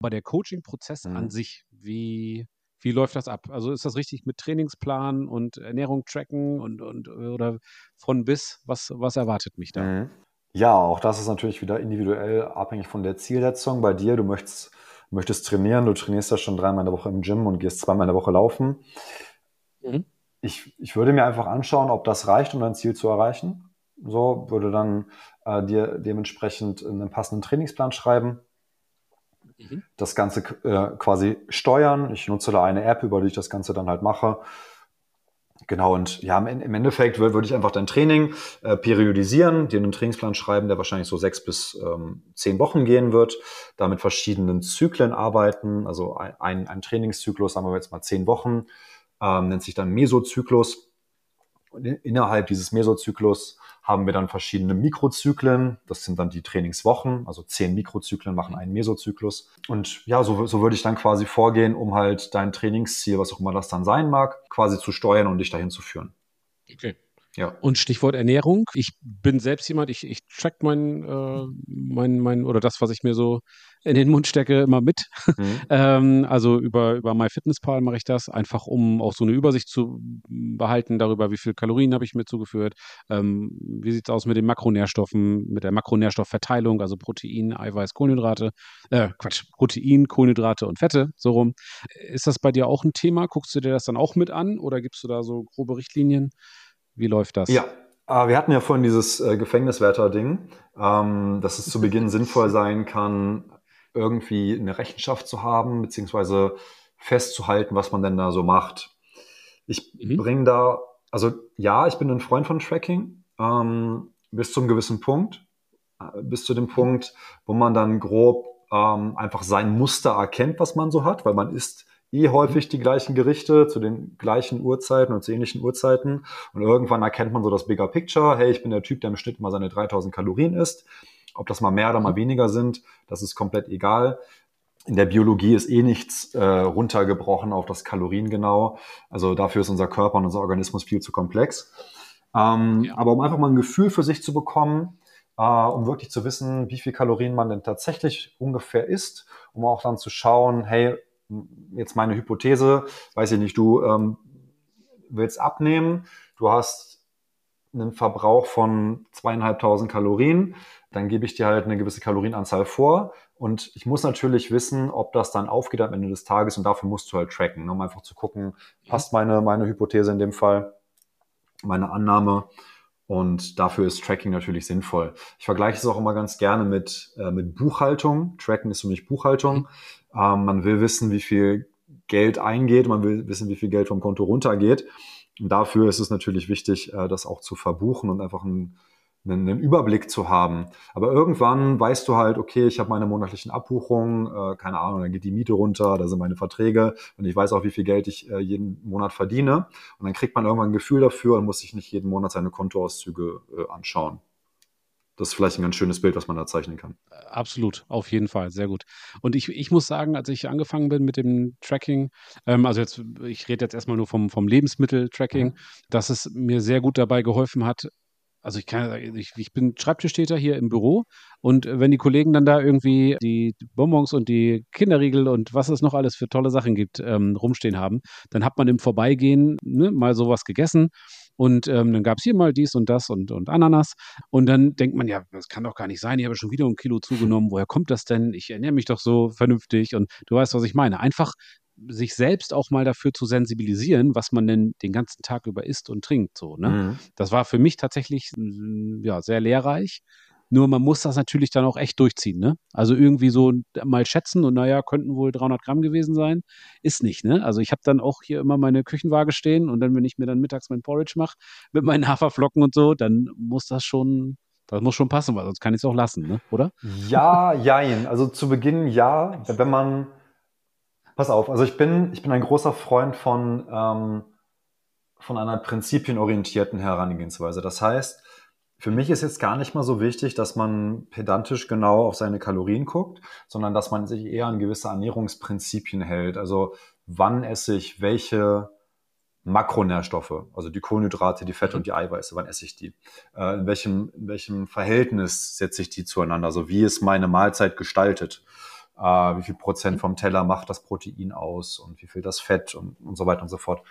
Aber der Coaching-Prozess mhm. an sich, wie, wie läuft das ab? Also ist das richtig mit Trainingsplan und Ernährung tracken und, und oder von bis? Was, was erwartet mich da? Mhm. Ja, auch das ist natürlich wieder individuell abhängig von der Zielsetzung. Bei dir, du möchtest, möchtest trainieren, du trainierst ja schon dreimal in der Woche im Gym und gehst zweimal in der Woche laufen. Mhm. Ich, ich würde mir einfach anschauen, ob das reicht, um dein Ziel zu erreichen. So, würde dann äh, dir dementsprechend einen passenden Trainingsplan schreiben Mhm. das Ganze äh, quasi steuern. Ich nutze da eine App, über die ich das Ganze dann halt mache. Genau, und ja, im Endeffekt würde ich einfach dein Training äh, periodisieren, dir einen Trainingsplan schreiben, der wahrscheinlich so sechs bis ähm, zehn Wochen gehen wird, da mit verschiedenen Zyklen arbeiten, also ein, ein Trainingszyklus, sagen wir jetzt mal zehn Wochen, ähm, nennt sich dann Mesozyklus. Und innerhalb dieses Mesozyklus haben wir dann verschiedene Mikrozyklen. Das sind dann die Trainingswochen. Also zehn Mikrozyklen machen einen Mesozyklus. Und ja, so, so würde ich dann quasi vorgehen, um halt dein Trainingsziel, was auch immer das dann sein mag, quasi zu steuern und dich dahin zu führen. Okay. Ja. Und Stichwort Ernährung. Ich bin selbst jemand, ich, ich track mein, äh, mein, mein, oder das, was ich mir so in den Mund stecke, immer mit. Mhm. ähm, also über, über MyFitnessPal mache ich das, einfach um auch so eine Übersicht zu behalten darüber, wie viel Kalorien habe ich mir zugeführt, ähm, wie sieht es aus mit den Makronährstoffen, mit der Makronährstoffverteilung, also Protein, Eiweiß, Kohlenhydrate, äh, Quatsch, Protein, Kohlenhydrate und Fette, so rum. Ist das bei dir auch ein Thema? Guckst du dir das dann auch mit an oder gibst du da so grobe Richtlinien? Wie läuft das? Ja, äh, wir hatten ja vorhin dieses äh, Gefängniswärter-Ding, ähm, dass es zu Beginn sinnvoll sein kann, irgendwie eine Rechenschaft zu haben, beziehungsweise festzuhalten, was man denn da so macht. Ich mhm. bringe da, also ja, ich bin ein Freund von Tracking, ähm, bis zum gewissen Punkt, äh, bis zu dem Punkt, wo man dann grob ähm, einfach sein Muster erkennt, was man so hat, weil man ist eh häufig die gleichen Gerichte zu den gleichen Uhrzeiten und zu ähnlichen Uhrzeiten. Und irgendwann erkennt man so das Bigger Picture. Hey, ich bin der Typ, der im Schnitt mal seine 3000 Kalorien isst. Ob das mal mehr oder mal weniger sind, das ist komplett egal. In der Biologie ist eh nichts äh, runtergebrochen auf das Kalorien genau. Also dafür ist unser Körper und unser Organismus viel zu komplex. Ähm, ja. Aber um einfach mal ein Gefühl für sich zu bekommen, äh, um wirklich zu wissen, wie viel Kalorien man denn tatsächlich ungefähr isst, um auch dann zu schauen, hey, jetzt meine Hypothese, weiß ich nicht, du ähm, willst abnehmen, du hast einen Verbrauch von zweieinhalbtausend Kalorien, dann gebe ich dir halt eine gewisse Kalorienanzahl vor und ich muss natürlich wissen, ob das dann aufgeht am Ende des Tages und dafür musst du halt tracken, ne, um einfach zu gucken, passt meine, meine Hypothese in dem Fall, meine Annahme und dafür ist Tracking natürlich sinnvoll. Ich vergleiche es auch immer ganz gerne mit, äh, mit Buchhaltung. Tracken ist für mich Buchhaltung. Ähm, man will wissen, wie viel Geld eingeht, man will wissen, wie viel Geld vom Konto runtergeht. Und dafür ist es natürlich wichtig, äh, das auch zu verbuchen und einfach ein, einen, einen, Überblick zu haben. Aber irgendwann weißt du halt, okay, ich habe meine monatlichen Abbuchungen, äh, keine Ahnung, dann geht die Miete runter, da sind meine Verträge und ich weiß auch, wie viel Geld ich äh, jeden Monat verdiene. Und dann kriegt man irgendwann ein Gefühl dafür und muss sich nicht jeden Monat seine Kontoauszüge äh, anschauen. Das ist vielleicht ein ganz schönes Bild, was man da zeichnen kann. Absolut, auf jeden Fall, sehr gut. Und ich, ich muss sagen, als ich angefangen bin mit dem Tracking, ähm, also jetzt, ich rede jetzt erstmal nur vom, vom Lebensmittel-Tracking, mhm. dass es mir sehr gut dabei geholfen hat, also ich kann, ich, ich bin Schreibtischtäter hier im Büro und wenn die Kollegen dann da irgendwie die Bonbons und die Kinderriegel und was es noch alles für tolle Sachen gibt, ähm, rumstehen haben, dann hat man im Vorbeigehen ne, mal sowas gegessen und ähm, dann gab es hier mal dies und das und, und Ananas. Und dann denkt man, ja, das kann doch gar nicht sein. Ich habe schon wieder ein Kilo zugenommen. Woher kommt das denn? Ich ernähre mich doch so vernünftig. Und du weißt, was ich meine. Einfach sich selbst auch mal dafür zu sensibilisieren, was man denn den ganzen Tag über isst und trinkt. So, ne? Mhm. Das war für mich tatsächlich ja, sehr lehrreich. Nur man muss das natürlich dann auch echt durchziehen, ne? Also irgendwie so mal schätzen und naja, könnten wohl 300 Gramm gewesen sein. Ist nicht, ne? Also ich habe dann auch hier immer meine Küchenwaage stehen und dann, wenn ich mir dann mittags mein Porridge mache mit meinen Haferflocken und so, dann muss das schon, das muss schon passen, weil sonst kann ich es auch lassen, ne? Oder? Ja, jein. Also zu Beginn ja, wenn man Pass auf, also ich bin, ich bin ein großer Freund von, ähm, von einer prinzipienorientierten Herangehensweise. Das heißt, für mich ist jetzt gar nicht mal so wichtig, dass man pedantisch genau auf seine Kalorien guckt, sondern dass man sich eher an gewisse Ernährungsprinzipien hält. Also wann esse ich welche Makronährstoffe, also die Kohlenhydrate, die Fette und die Eiweiße, wann esse ich die? Äh, in, welchem, in welchem Verhältnis setze ich die zueinander? Also wie ist meine Mahlzeit gestaltet? äh, wie viel Prozent vom Teller macht das Protein aus und wie viel das Fett und, und so weiter und so fort.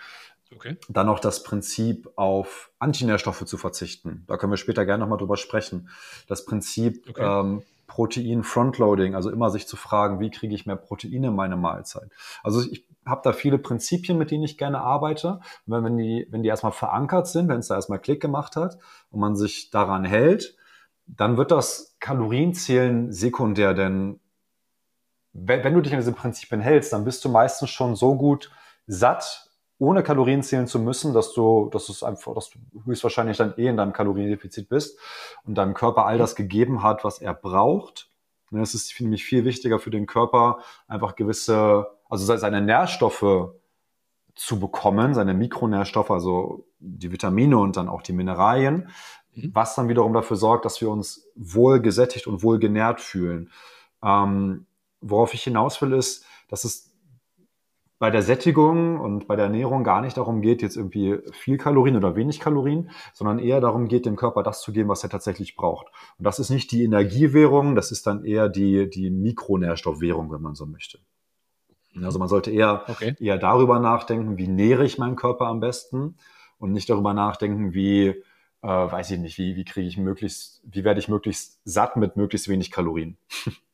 Okay. Dann noch das Prinzip, auf Antinährstoffe zu verzichten. Da können wir später gerne nochmal drüber sprechen. Das Prinzip okay. ähm, Protein Frontloading, also immer sich zu fragen, wie kriege ich mehr Protein in meine Mahlzeit. Also ich habe da viele Prinzipien, mit denen ich gerne arbeite. Und wenn die, wenn die erstmal verankert sind, wenn es da erstmal Klick gemacht hat und man sich daran hält, dann wird das Kalorienzählen sekundär, denn wenn, wenn du dich an diese Prinzipien hältst, dann bist du meistens schon so gut satt ohne Kalorien zählen zu müssen, dass du, dass es einfach, dass du höchstwahrscheinlich dann eh in deinem Kaloriendefizit bist und deinem Körper all das gegeben hat, was er braucht. Und das ist nämlich viel wichtiger für den Körper, einfach gewisse, also seine Nährstoffe zu bekommen, seine Mikronährstoffe, also die Vitamine und dann auch die Mineralien, mhm. was dann wiederum dafür sorgt, dass wir uns wohl gesättigt und wohl genährt fühlen. Ähm, worauf ich hinaus will, ist, dass es bei der Sättigung und bei der Ernährung gar nicht darum geht, jetzt irgendwie viel Kalorien oder wenig Kalorien, sondern eher darum geht, dem Körper das zu geben, was er tatsächlich braucht. Und das ist nicht die Energiewährung, das ist dann eher die, die Mikronährstoffwährung, wenn man so möchte. Also man sollte eher, okay. eher darüber nachdenken, wie nähere ich meinen Körper am besten und nicht darüber nachdenken, wie, äh, weiß ich nicht, wie, wie kriege ich möglichst, wie werde ich möglichst satt mit möglichst wenig Kalorien.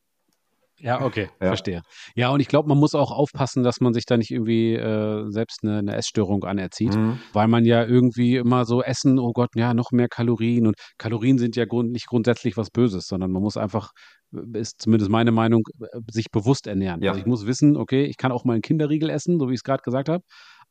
Ja, okay, ja. verstehe. Ja, und ich glaube, man muss auch aufpassen, dass man sich da nicht irgendwie äh, selbst eine, eine, Essstörung anerzieht, mhm. weil man ja irgendwie immer so essen, oh Gott, ja, noch mehr Kalorien und Kalorien sind ja grund nicht grundsätzlich was Böses, sondern man muss einfach, äh, ist zumindest meine Meinung, äh, sich bewusst ernähren. Ja. Also ich muss wissen, okay, ich kann auch mal einen Kinderriegel essen, so wie ich es gerade gesagt habe,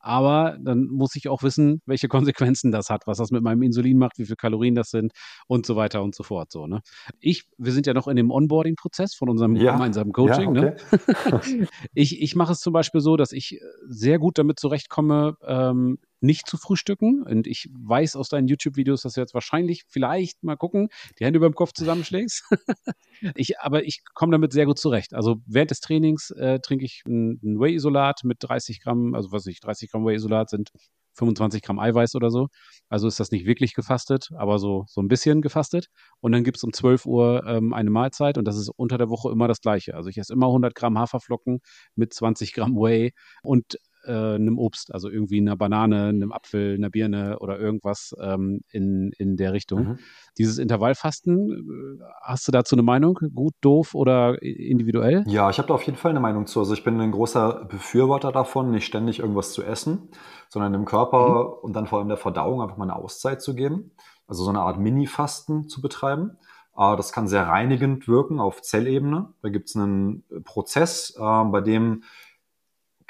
aber dann muss ich auch wissen, welche Konsequenzen das hat, was das mit meinem Insulin macht, wie viele Kalorien das sind und so weiter und so fort. So, ne? Ich, wir sind ja noch in dem Onboarding-Prozess von unserem ja. gemeinsamen Coaching. Ja, okay. ne? ich ich mache es zum Beispiel so, dass ich sehr gut damit zurechtkomme, ähm, nicht zu frühstücken. Und ich weiß aus deinen YouTube-Videos, dass du jetzt wahrscheinlich, vielleicht mal gucken, die Hände über dem Kopf zusammenschlägst. ich, aber ich komme damit sehr gut zurecht. Also während des Trainings äh, trinke ich ein, ein Whey-Isolat mit 30 Gramm, also was ich, 30 Gramm Whey-Isolat sind 25 Gramm Eiweiß oder so. Also ist das nicht wirklich gefastet, aber so, so ein bisschen gefastet. Und dann gibt es um 12 Uhr ähm, eine Mahlzeit und das ist unter der Woche immer das gleiche. Also ich esse immer 100 Gramm Haferflocken mit 20 Gramm Whey und äh, einem Obst, also irgendwie einer Banane, einem Apfel, einer Birne oder irgendwas ähm, in, in der Richtung. Mhm. Dieses Intervallfasten, äh, hast du dazu eine Meinung? Gut, doof oder individuell? Ja, ich habe da auf jeden Fall eine Meinung zu. Also ich bin ein großer Befürworter davon, nicht ständig irgendwas zu essen, sondern dem Körper mhm. und dann vor allem der Verdauung einfach mal eine Auszeit zu geben. Also so eine Art Mini-Fasten zu betreiben. Uh, das kann sehr reinigend wirken auf Zellebene. Da gibt es einen Prozess, uh, bei dem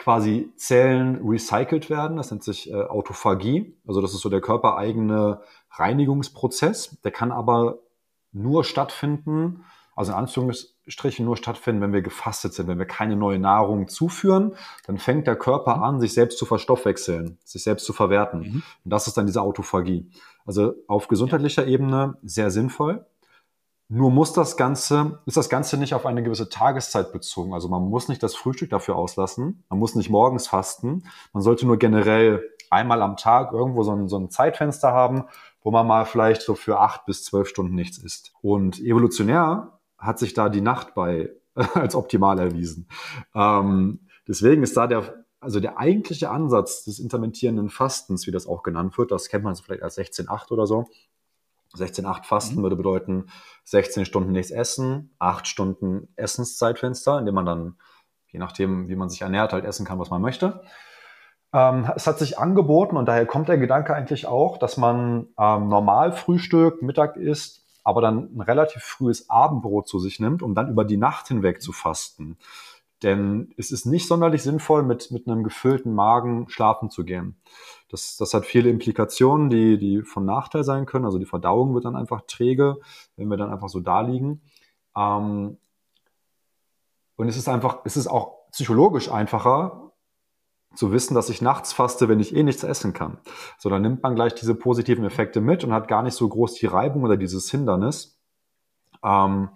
quasi Zellen recycelt werden. Das nennt sich äh, Autophagie. Also das ist so der körpereigene Reinigungsprozess. Der kann aber nur stattfinden, also in Anführungsstrichen nur stattfinden, wenn wir gefastet sind, wenn wir keine neue Nahrung zuführen, dann fängt der Körper an, sich selbst zu verstoffwechseln, sich selbst zu verwerten. Mhm. Und das ist dann diese Autophagie. Also auf gesundheitlicher Ebene sehr sinnvoll. Nur muss das Ganze, ist das Ganze nicht auf eine gewisse Tageszeit bezogen. Also man muss nicht das Frühstück dafür auslassen. Man muss nicht morgens fasten. Man sollte nur generell einmal am Tag irgendwo so ein, so ein Zeitfenster haben, wo man mal vielleicht so für acht bis zwölf Stunden nichts isst. Und evolutionär hat sich da die Nacht bei als optimal erwiesen. Ähm, deswegen ist da der, also der eigentliche Ansatz des intermittierenden Fastens, wie das auch genannt wird, das kennt man vielleicht als 16-8 oder so, 16-8 Fasten mhm. würde bedeuten 16 Stunden nichts essen, 8 Stunden Essenszeitfenster, in dem man dann, je nachdem, wie man sich ernährt, halt essen kann, was man möchte. Ähm, es hat sich angeboten und daher kommt der Gedanke eigentlich auch, dass man ähm, normal Frühstück, Mittag isst, aber dann ein relativ frühes Abendbrot zu sich nimmt, um dann über die Nacht hinweg zu fasten. Denn es ist nicht sonderlich sinnvoll, mit, mit einem gefüllten Magen schlafen zu gehen. Das, das hat viele Implikationen, die, die von Nachteil sein können. Also die Verdauung wird dann einfach träge, wenn wir dann einfach so da liegen. Ähm, und es ist einfach, es ist auch psychologisch einfacher, zu wissen, dass ich nachts faste, wenn ich eh nichts essen kann. So, dann nimmt man gleich diese positiven Effekte mit und hat gar nicht so groß die Reibung oder dieses Hindernis. Ähm,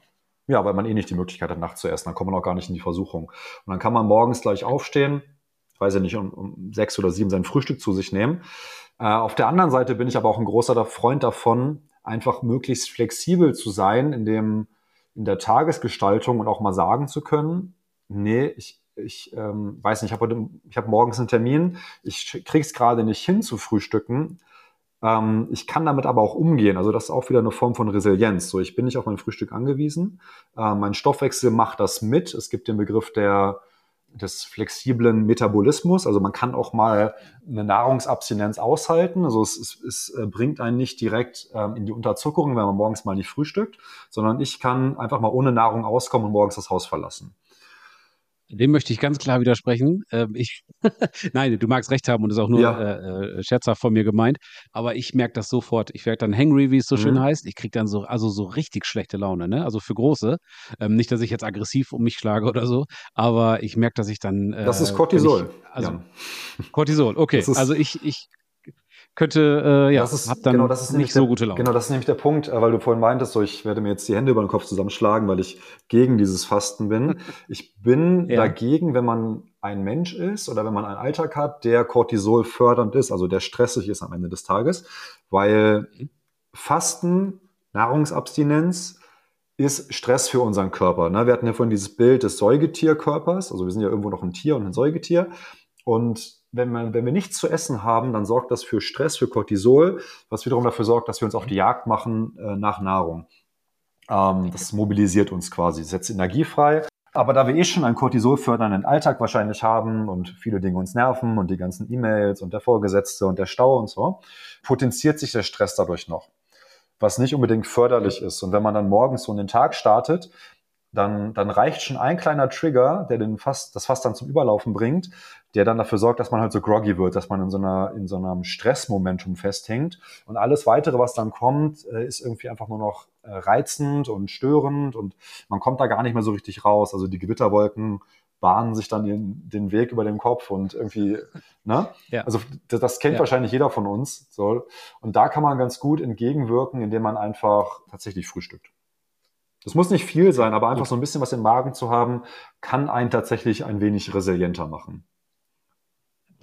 ja, weil man eh nicht die Möglichkeit hat, nachts zu essen. Dann kommt man auch gar nicht in die Versuchung. Und dann kann man morgens gleich aufstehen, weiß ich nicht, um, um sechs oder sieben sein Frühstück zu sich nehmen. Äh, auf der anderen Seite bin ich aber auch ein großer Freund davon, einfach möglichst flexibel zu sein in dem, in der Tagesgestaltung und auch mal sagen zu können, nee, ich, ich ähm, weiß nicht, ich habe hab morgens einen Termin, ich krieg's gerade nicht hin zu frühstücken. Ähm, ich kann damit aber auch umgehen. Also das ist auch wieder eine Form von Resilienz. So, ich bin nicht auf mein Frühstück angewiesen. Äh, mein Stoffwechsel macht das mit. Es gibt den Begriff der des flexiblen Metabolismus. Also man kann auch mal eine Nahrungsabstinenz aushalten. Also es, es, es äh, bringt einen nicht direkt ähm, in die Unterzuckerung, wenn man morgens mal nicht frühstückt, sondern ich kann einfach mal ohne Nahrung auskommen und morgens das Haus verlassen. Dem möchte ich ganz klar widersprechen. Ähm, ich, Nein, du magst recht haben und ist auch nur ja. äh, äh, scherzhaft von mir gemeint. Aber ich merke das sofort. Ich werde dann hangry, wie es so mhm. schön heißt. Ich kriege dann so, also so richtig schlechte Laune, ne? Also für große. Ähm, nicht, dass ich jetzt aggressiv um mich schlage oder so, aber ich merke, dass ich dann. Äh, das ist Cortisol. Ich, also ja. Cortisol, okay. Also ich, ich könnte, äh, ja, das ist, hab dann genau, das ist nicht so gute Laune. Genau, das ist nämlich der Punkt, äh, weil du vorhin meintest, so ich werde mir jetzt die Hände über den Kopf zusammenschlagen, weil ich gegen dieses Fasten bin. Ich bin ja. dagegen, wenn man ein Mensch ist oder wenn man einen Alltag hat, der Cortisol fördernd ist, also der stressig ist am Ende des Tages, weil mhm. Fasten, Nahrungsabstinenz ist Stress für unseren Körper. Ne? Wir hatten ja vorhin dieses Bild des Säugetierkörpers, also wir sind ja irgendwo noch ein Tier und ein Säugetier und wenn, man, wenn wir nichts zu essen haben, dann sorgt das für Stress, für Cortisol, was wiederum dafür sorgt, dass wir uns auf die Jagd machen äh, nach Nahrung. Ähm, das mobilisiert uns quasi, setzt Energie frei. Aber da wir eh schon einen Cortisol-fördernden Alltag wahrscheinlich haben und viele Dinge uns nerven und die ganzen E-Mails und der Vorgesetzte und der Stau und so, potenziert sich der Stress dadurch noch, was nicht unbedingt förderlich ist. Und wenn man dann morgens so in den Tag startet, dann, dann reicht schon ein kleiner Trigger, der den Fass, das Fass dann zum Überlaufen bringt, der dann dafür sorgt, dass man halt so groggy wird, dass man in so einer, in so einem Stressmomentum festhängt. Und alles weitere, was dann kommt, äh, ist irgendwie einfach nur noch äh, reizend und störend und man kommt da gar nicht mehr so richtig raus. Also die Gewitterwolken bahnen sich dann den, den Weg über den Kopf und irgendwie, ne? Ja. Also das, das kennt ja. wahrscheinlich jeder von uns. So. Und da kann man ganz gut entgegenwirken, indem man einfach tatsächlich frühstückt. Das muss nicht viel sein, aber einfach so ein bisschen was im Magen zu haben, kann einen tatsächlich ein wenig resilienter machen.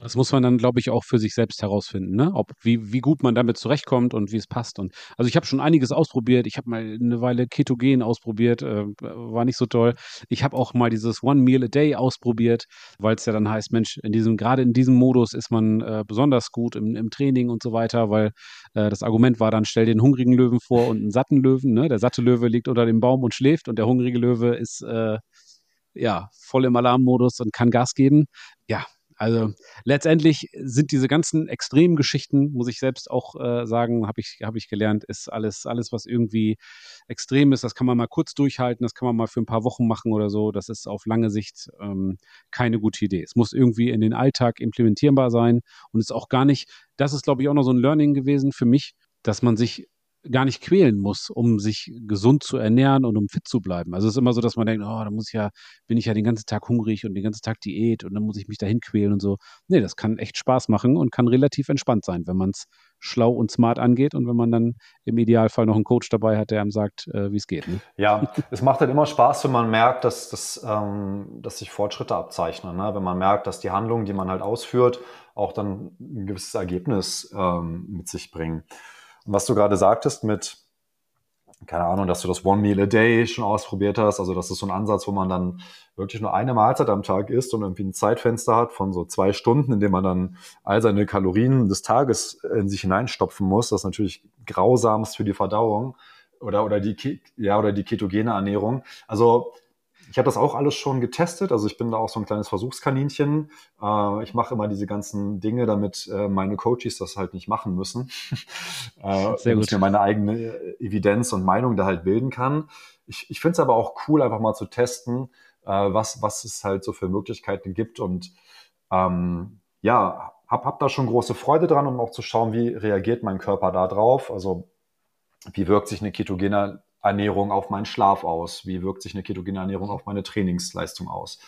Das muss man dann, glaube ich, auch für sich selbst herausfinden, ne? Ob wie, wie gut man damit zurechtkommt und wie es passt. Und also ich habe schon einiges ausprobiert. Ich habe mal eine Weile Ketogen ausprobiert, äh, war nicht so toll. Ich habe auch mal dieses One Meal a Day ausprobiert, weil es ja dann heißt, Mensch, in diesem, gerade in diesem Modus ist man äh, besonders gut im, im Training und so weiter, weil äh, das Argument war dann, stell den hungrigen Löwen vor und einen satten Löwen. Ne? Der satte Löwe liegt unter dem Baum und schläft und der hungrige Löwe ist äh, ja voll im Alarmmodus und kann Gas geben. Ja, also letztendlich sind diese ganzen extremen Geschichten, muss ich selbst auch äh, sagen, habe ich, hab ich gelernt, ist alles, alles, was irgendwie extrem ist, das kann man mal kurz durchhalten, das kann man mal für ein paar Wochen machen oder so. Das ist auf lange Sicht ähm, keine gute Idee. Es muss irgendwie in den Alltag implementierbar sein und ist auch gar nicht, das ist, glaube ich, auch noch so ein Learning gewesen für mich, dass man sich gar nicht quälen muss, um sich gesund zu ernähren und um fit zu bleiben. Also es ist immer so, dass man denkt, oh, da muss ich ja, bin ich ja den ganzen Tag hungrig und den ganzen Tag Diät und dann muss ich mich dahin quälen und so. Nee, das kann echt Spaß machen und kann relativ entspannt sein, wenn man es schlau und smart angeht und wenn man dann im Idealfall noch einen Coach dabei hat, der einem sagt, äh, wie es geht. Ne? Ja, es macht halt immer Spaß, wenn man merkt, dass, dass, ähm, dass sich Fortschritte abzeichnen. Ne? Wenn man merkt, dass die Handlungen, die man halt ausführt, auch dann ein gewisses Ergebnis ähm, mit sich bringen. Und was du gerade sagtest mit, keine Ahnung, dass du das One Meal a Day schon ausprobiert hast, also das ist so ein Ansatz, wo man dann wirklich nur eine Mahlzeit am Tag isst und irgendwie ein Zeitfenster hat von so zwei Stunden, in dem man dann all seine Kalorien des Tages in sich hineinstopfen muss. Das ist natürlich grausamst für die Verdauung oder, oder die, ja, oder die ketogene Ernährung. Also ich habe das auch alles schon getestet. Also ich bin da auch so ein kleines Versuchskaninchen. Äh, ich mache immer diese ganzen Dinge, damit äh, meine Coaches das halt nicht machen müssen. äh, Sehr gut. Ich mir meine eigene Evidenz und Meinung da halt bilden kann. Ich, ich finde es aber auch cool, einfach mal zu testen, äh, was, was es halt so für Möglichkeiten gibt. Und ähm, ja, habe hab da schon große Freude dran, um auch zu schauen, wie reagiert mein Körper da drauf. Also wie wirkt sich eine ketogene Ernährung auf meinen Schlaf aus? Wie wirkt sich eine ketogene Ernährung auf meine Trainingsleistung aus?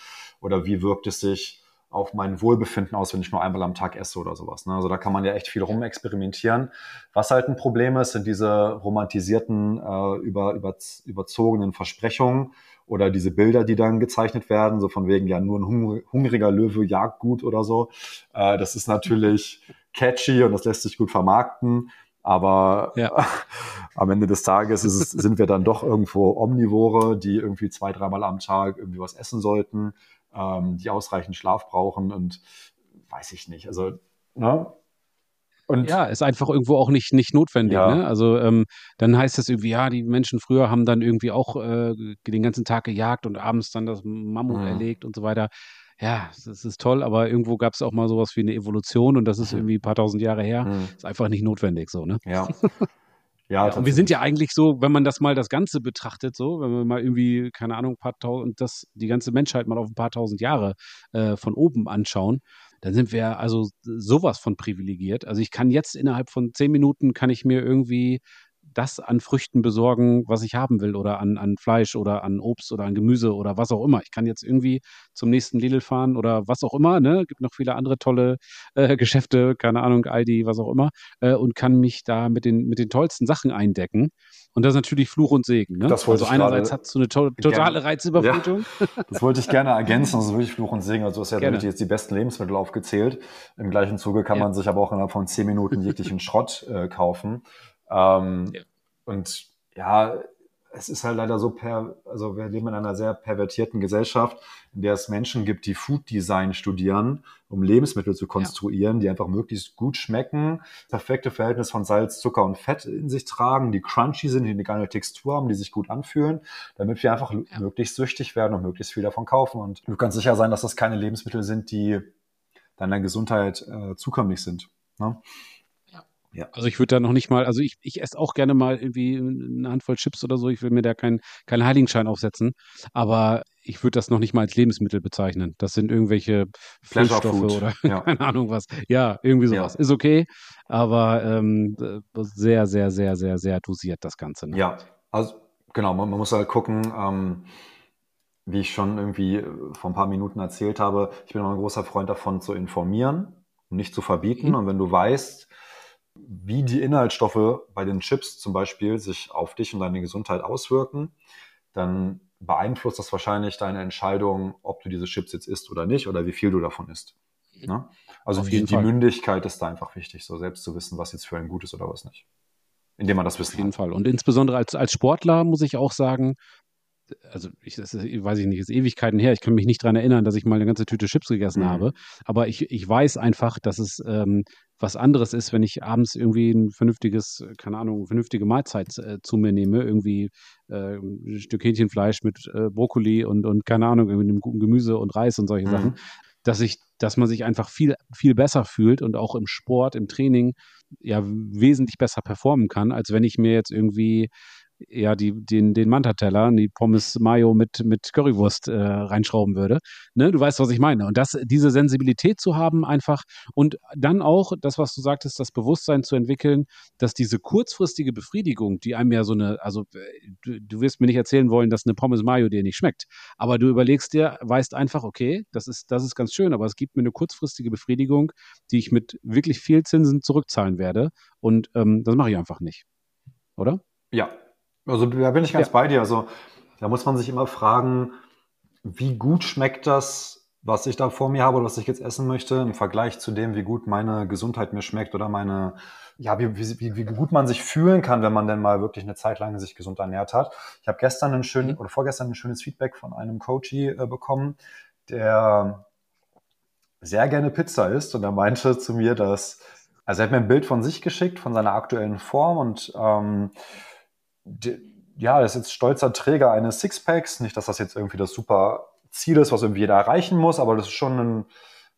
Oder wie wirkt es sich auf mein Wohlbefinden aus, wenn ich nur einmal am Tag esse oder sowas. Ne? Also da kann man ja echt viel rumexperimentieren. Was halt ein Problem ist, sind diese romantisierten, äh, über, über, überzogenen Versprechungen oder diese Bilder, die dann gezeichnet werden, so von wegen, ja, nur ein hungriger Löwe jagt gut oder so. Äh, das ist natürlich catchy und das lässt sich gut vermarkten. Aber ja. am Ende des Tages es, sind wir dann doch irgendwo Omnivore, die irgendwie zwei, dreimal am Tag irgendwie was essen sollten, ähm, die ausreichend Schlaf brauchen und weiß ich nicht. Also, ne? Und ja, ist einfach irgendwo auch nicht, nicht notwendig. Ja. Ne? Also ähm, dann heißt es irgendwie, ja, die Menschen früher haben dann irgendwie auch äh, den ganzen Tag gejagt und abends dann das Mammut mhm. erlegt und so weiter. Ja, das ist toll, aber irgendwo gab es auch mal sowas wie eine Evolution und das ist mhm. irgendwie ein paar tausend Jahre her. Mhm. Ist einfach nicht notwendig so, ne? Ja. Ja, ja und wir sind ja eigentlich so, wenn man das mal das Ganze betrachtet, so, wenn man mal irgendwie, keine Ahnung, paar tausend, das, die ganze Menschheit mal auf ein paar tausend Jahre äh, von oben anschauen, dann sind wir also sowas von privilegiert. Also ich kann jetzt innerhalb von zehn Minuten kann ich mir irgendwie das an Früchten besorgen, was ich haben will oder an, an Fleisch oder an Obst oder an Gemüse oder was auch immer. Ich kann jetzt irgendwie zum nächsten Lidl fahren oder was auch immer. Ne, gibt noch viele andere tolle äh, Geschäfte, keine Ahnung, Aldi, was auch immer, äh, und kann mich da mit den mit den tollsten Sachen eindecken. Und das ist natürlich Fluch und Segen. Ne? Das also einerseits hat es so eine to totale gerne, Reizüberflutung. Ja, das wollte ich gerne ergänzen. Das ist wirklich Fluch und Segen. Also du hast ja wirklich jetzt die besten Lebensmittel aufgezählt. Im gleichen Zuge kann ja. man sich aber auch innerhalb von zehn Minuten jeglichen Schrott äh, kaufen. Ähm, ja. Und ja, es ist halt leider so per, also wir leben in einer sehr pervertierten Gesellschaft, in der es Menschen gibt, die Food Design studieren, um Lebensmittel zu konstruieren, ja. die einfach möglichst gut schmecken, perfekte Verhältnis von Salz, Zucker und Fett in sich tragen, die crunchy sind, die eine geile Textur haben, die sich gut anfühlen, damit wir einfach ja. möglichst süchtig werden und möglichst viel davon kaufen. Und du kannst sicher sein, dass das keine Lebensmittel sind, die deiner Gesundheit äh, zukömmlich sind. Ne? Ja. Also ich würde da noch nicht mal, also ich, ich esse auch gerne mal irgendwie eine Handvoll Chips oder so. Ich will mir da keinen kein Heiligenschein aufsetzen. Aber ich würde das noch nicht mal als Lebensmittel bezeichnen. Das sind irgendwelche Füllstoffe oder ja. keine Ahnung was. Ja, irgendwie sowas. Ja. Ist okay, aber ähm, sehr, sehr, sehr, sehr, sehr dosiert das Ganze. Ne? Ja, also genau, man, man muss halt gucken, ähm, wie ich schon irgendwie vor ein paar Minuten erzählt habe, ich bin auch ein großer Freund davon zu informieren und nicht zu verbieten. Mhm. Und wenn du weißt, wie die Inhaltsstoffe bei den Chips zum Beispiel sich auf dich und deine Gesundheit auswirken, dann beeinflusst das wahrscheinlich deine Entscheidung, ob du diese Chips jetzt isst oder nicht oder wie viel du davon isst. Ne? Also die, die Mündigkeit ist da einfach wichtig, so selbst zu wissen, was jetzt für ein gut ist oder was nicht. Indem man das wissen Auf jeden hat. Fall. Und insbesondere als, als Sportler muss ich auch sagen, also ich, das ist, weiß ich nicht, ist Ewigkeiten her. Ich kann mich nicht daran erinnern, dass ich mal eine ganze Tüte Chips gegessen mhm. habe. Aber ich, ich weiß einfach, dass es ähm, was anderes ist, wenn ich abends irgendwie ein vernünftiges, keine Ahnung, vernünftige Mahlzeit äh, zu mir nehme. Irgendwie äh, ein Stück Hähnchenfleisch mit äh, Brokkoli und, und keine Ahnung, irgendwie einem guten Gemüse und Reis und solche mhm. Sachen. Dass ich, dass man sich einfach viel, viel besser fühlt und auch im Sport, im Training ja wesentlich besser performen kann, als wenn ich mir jetzt irgendwie ja, die, den, den Manta-Teller, die Pommes Mayo mit, mit Currywurst äh, reinschrauben würde. Ne? Du weißt, was ich meine. Und das, diese Sensibilität zu haben einfach und dann auch das, was du sagtest, das Bewusstsein zu entwickeln, dass diese kurzfristige Befriedigung, die einem ja so eine, also du, du wirst mir nicht erzählen wollen, dass eine Pommes Mayo dir nicht schmeckt, aber du überlegst dir, weißt einfach, okay, das ist, das ist ganz schön, aber es gibt mir eine kurzfristige Befriedigung, die ich mit wirklich viel Zinsen zurückzahlen werde und ähm, das mache ich einfach nicht. Oder? Ja, also da bin ich ganz ja. bei dir. Also da muss man sich immer fragen, wie gut schmeckt das, was ich da vor mir habe oder was ich jetzt essen möchte, im Vergleich zu dem, wie gut meine Gesundheit mir schmeckt oder meine, ja, wie, wie, wie gut man sich fühlen kann, wenn man denn mal wirklich eine Zeit lang sich gesund ernährt hat. Ich habe gestern ein schön mhm. oder vorgestern ein schönes Feedback von einem Coachie äh, bekommen, der sehr gerne Pizza isst und er meinte zu mir, dass also er hat mir ein Bild von sich geschickt, von seiner aktuellen Form und ähm, ja, ist jetzt stolzer Träger eines Sixpacks. Nicht, dass das jetzt irgendwie das super Ziel ist, was irgendwie jeder erreichen muss, aber das ist schon ein,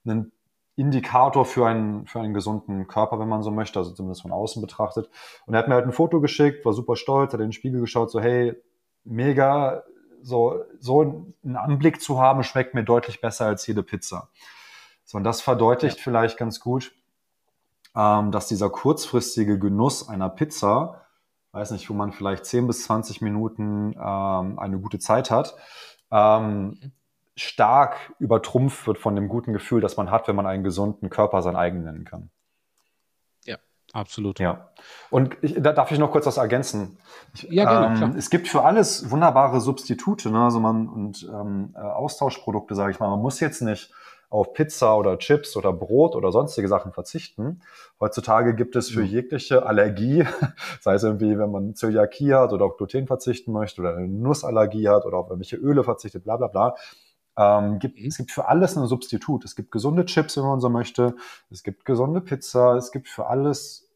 ein Indikator für einen, für einen gesunden Körper, wenn man so möchte, also zumindest von außen betrachtet. Und er hat mir halt ein Foto geschickt, war super stolz, hat in den Spiegel geschaut, so hey, mega, so, so einen Anblick zu haben, schmeckt mir deutlich besser als jede Pizza. So, und das verdeutlicht ja. vielleicht ganz gut, ähm, dass dieser kurzfristige Genuss einer Pizza weiß nicht, wo man vielleicht 10 bis 20 Minuten ähm, eine gute Zeit hat, ähm, mhm. stark übertrumpft wird von dem guten Gefühl, das man hat, wenn man einen gesunden Körper sein eigen nennen kann. Ja, absolut. Ja. Und ich, da darf ich noch kurz was ergänzen. Ich, ja, gerne. Ähm, es gibt für alles wunderbare Substitute, ne? also man und ähm, äh, Austauschprodukte, sage ich mal. Man muss jetzt nicht auf Pizza oder Chips oder Brot oder sonstige Sachen verzichten. Heutzutage gibt es für jegliche Allergie, sei es irgendwie, wenn man Zöliakie hat oder auf Gluten verzichten möchte oder eine Nussallergie hat oder auf irgendwelche Öle verzichtet, bla bla bla. Ähm, gibt, mhm. Es gibt für alles ein Substitut. Es gibt gesunde Chips, wenn man so möchte. Es gibt gesunde Pizza. Es gibt für alles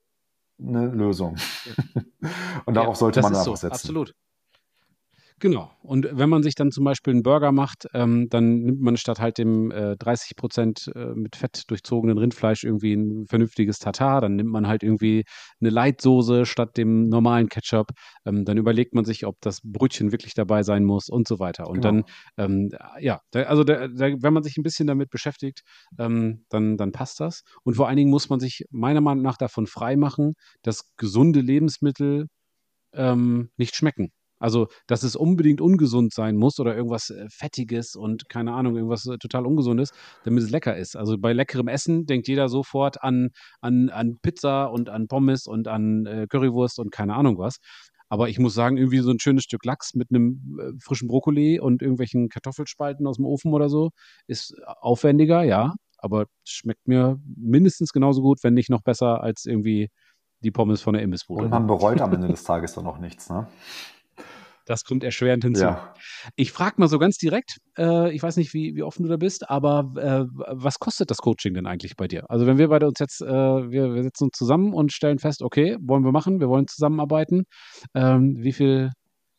eine Lösung. Und darauf ja, sollte man auch so, setzen. Absolut. Genau. Und wenn man sich dann zum Beispiel einen Burger macht, ähm, dann nimmt man statt halt dem äh, 30 Prozent äh, mit Fett durchzogenen Rindfleisch irgendwie ein vernünftiges Tatar. Dann nimmt man halt irgendwie eine Leitsoße statt dem normalen Ketchup. Ähm, dann überlegt man sich, ob das Brötchen wirklich dabei sein muss und so weiter. Und genau. dann, ähm, ja, da, also da, da, wenn man sich ein bisschen damit beschäftigt, ähm, dann, dann passt das. Und vor allen Dingen muss man sich meiner Meinung nach davon freimachen, dass gesunde Lebensmittel ähm, nicht schmecken. Also, dass es unbedingt ungesund sein muss oder irgendwas äh, Fettiges und keine Ahnung, irgendwas äh, total Ungesundes, damit es lecker ist. Also bei leckerem Essen denkt jeder sofort an, an, an Pizza und an Pommes und an äh, Currywurst und keine Ahnung was. Aber ich muss sagen, irgendwie so ein schönes Stück Lachs mit einem äh, frischen Brokkoli und irgendwelchen Kartoffelspalten aus dem Ofen oder so ist aufwendiger, ja. Aber schmeckt mir mindestens genauso gut, wenn nicht noch besser als irgendwie die Pommes von der Imbissbude. Und man bereut am Ende des Tages dann auch nichts, ne? Das kommt erschwerend hinzu. Ja. Ich frage mal so ganz direkt, äh, ich weiß nicht, wie, wie offen du da bist, aber äh, was kostet das Coaching denn eigentlich bei dir? Also wenn wir beide uns jetzt, äh, wir, wir setzen uns zusammen und stellen fest, okay, wollen wir machen, wir wollen zusammenarbeiten, ähm, wie viel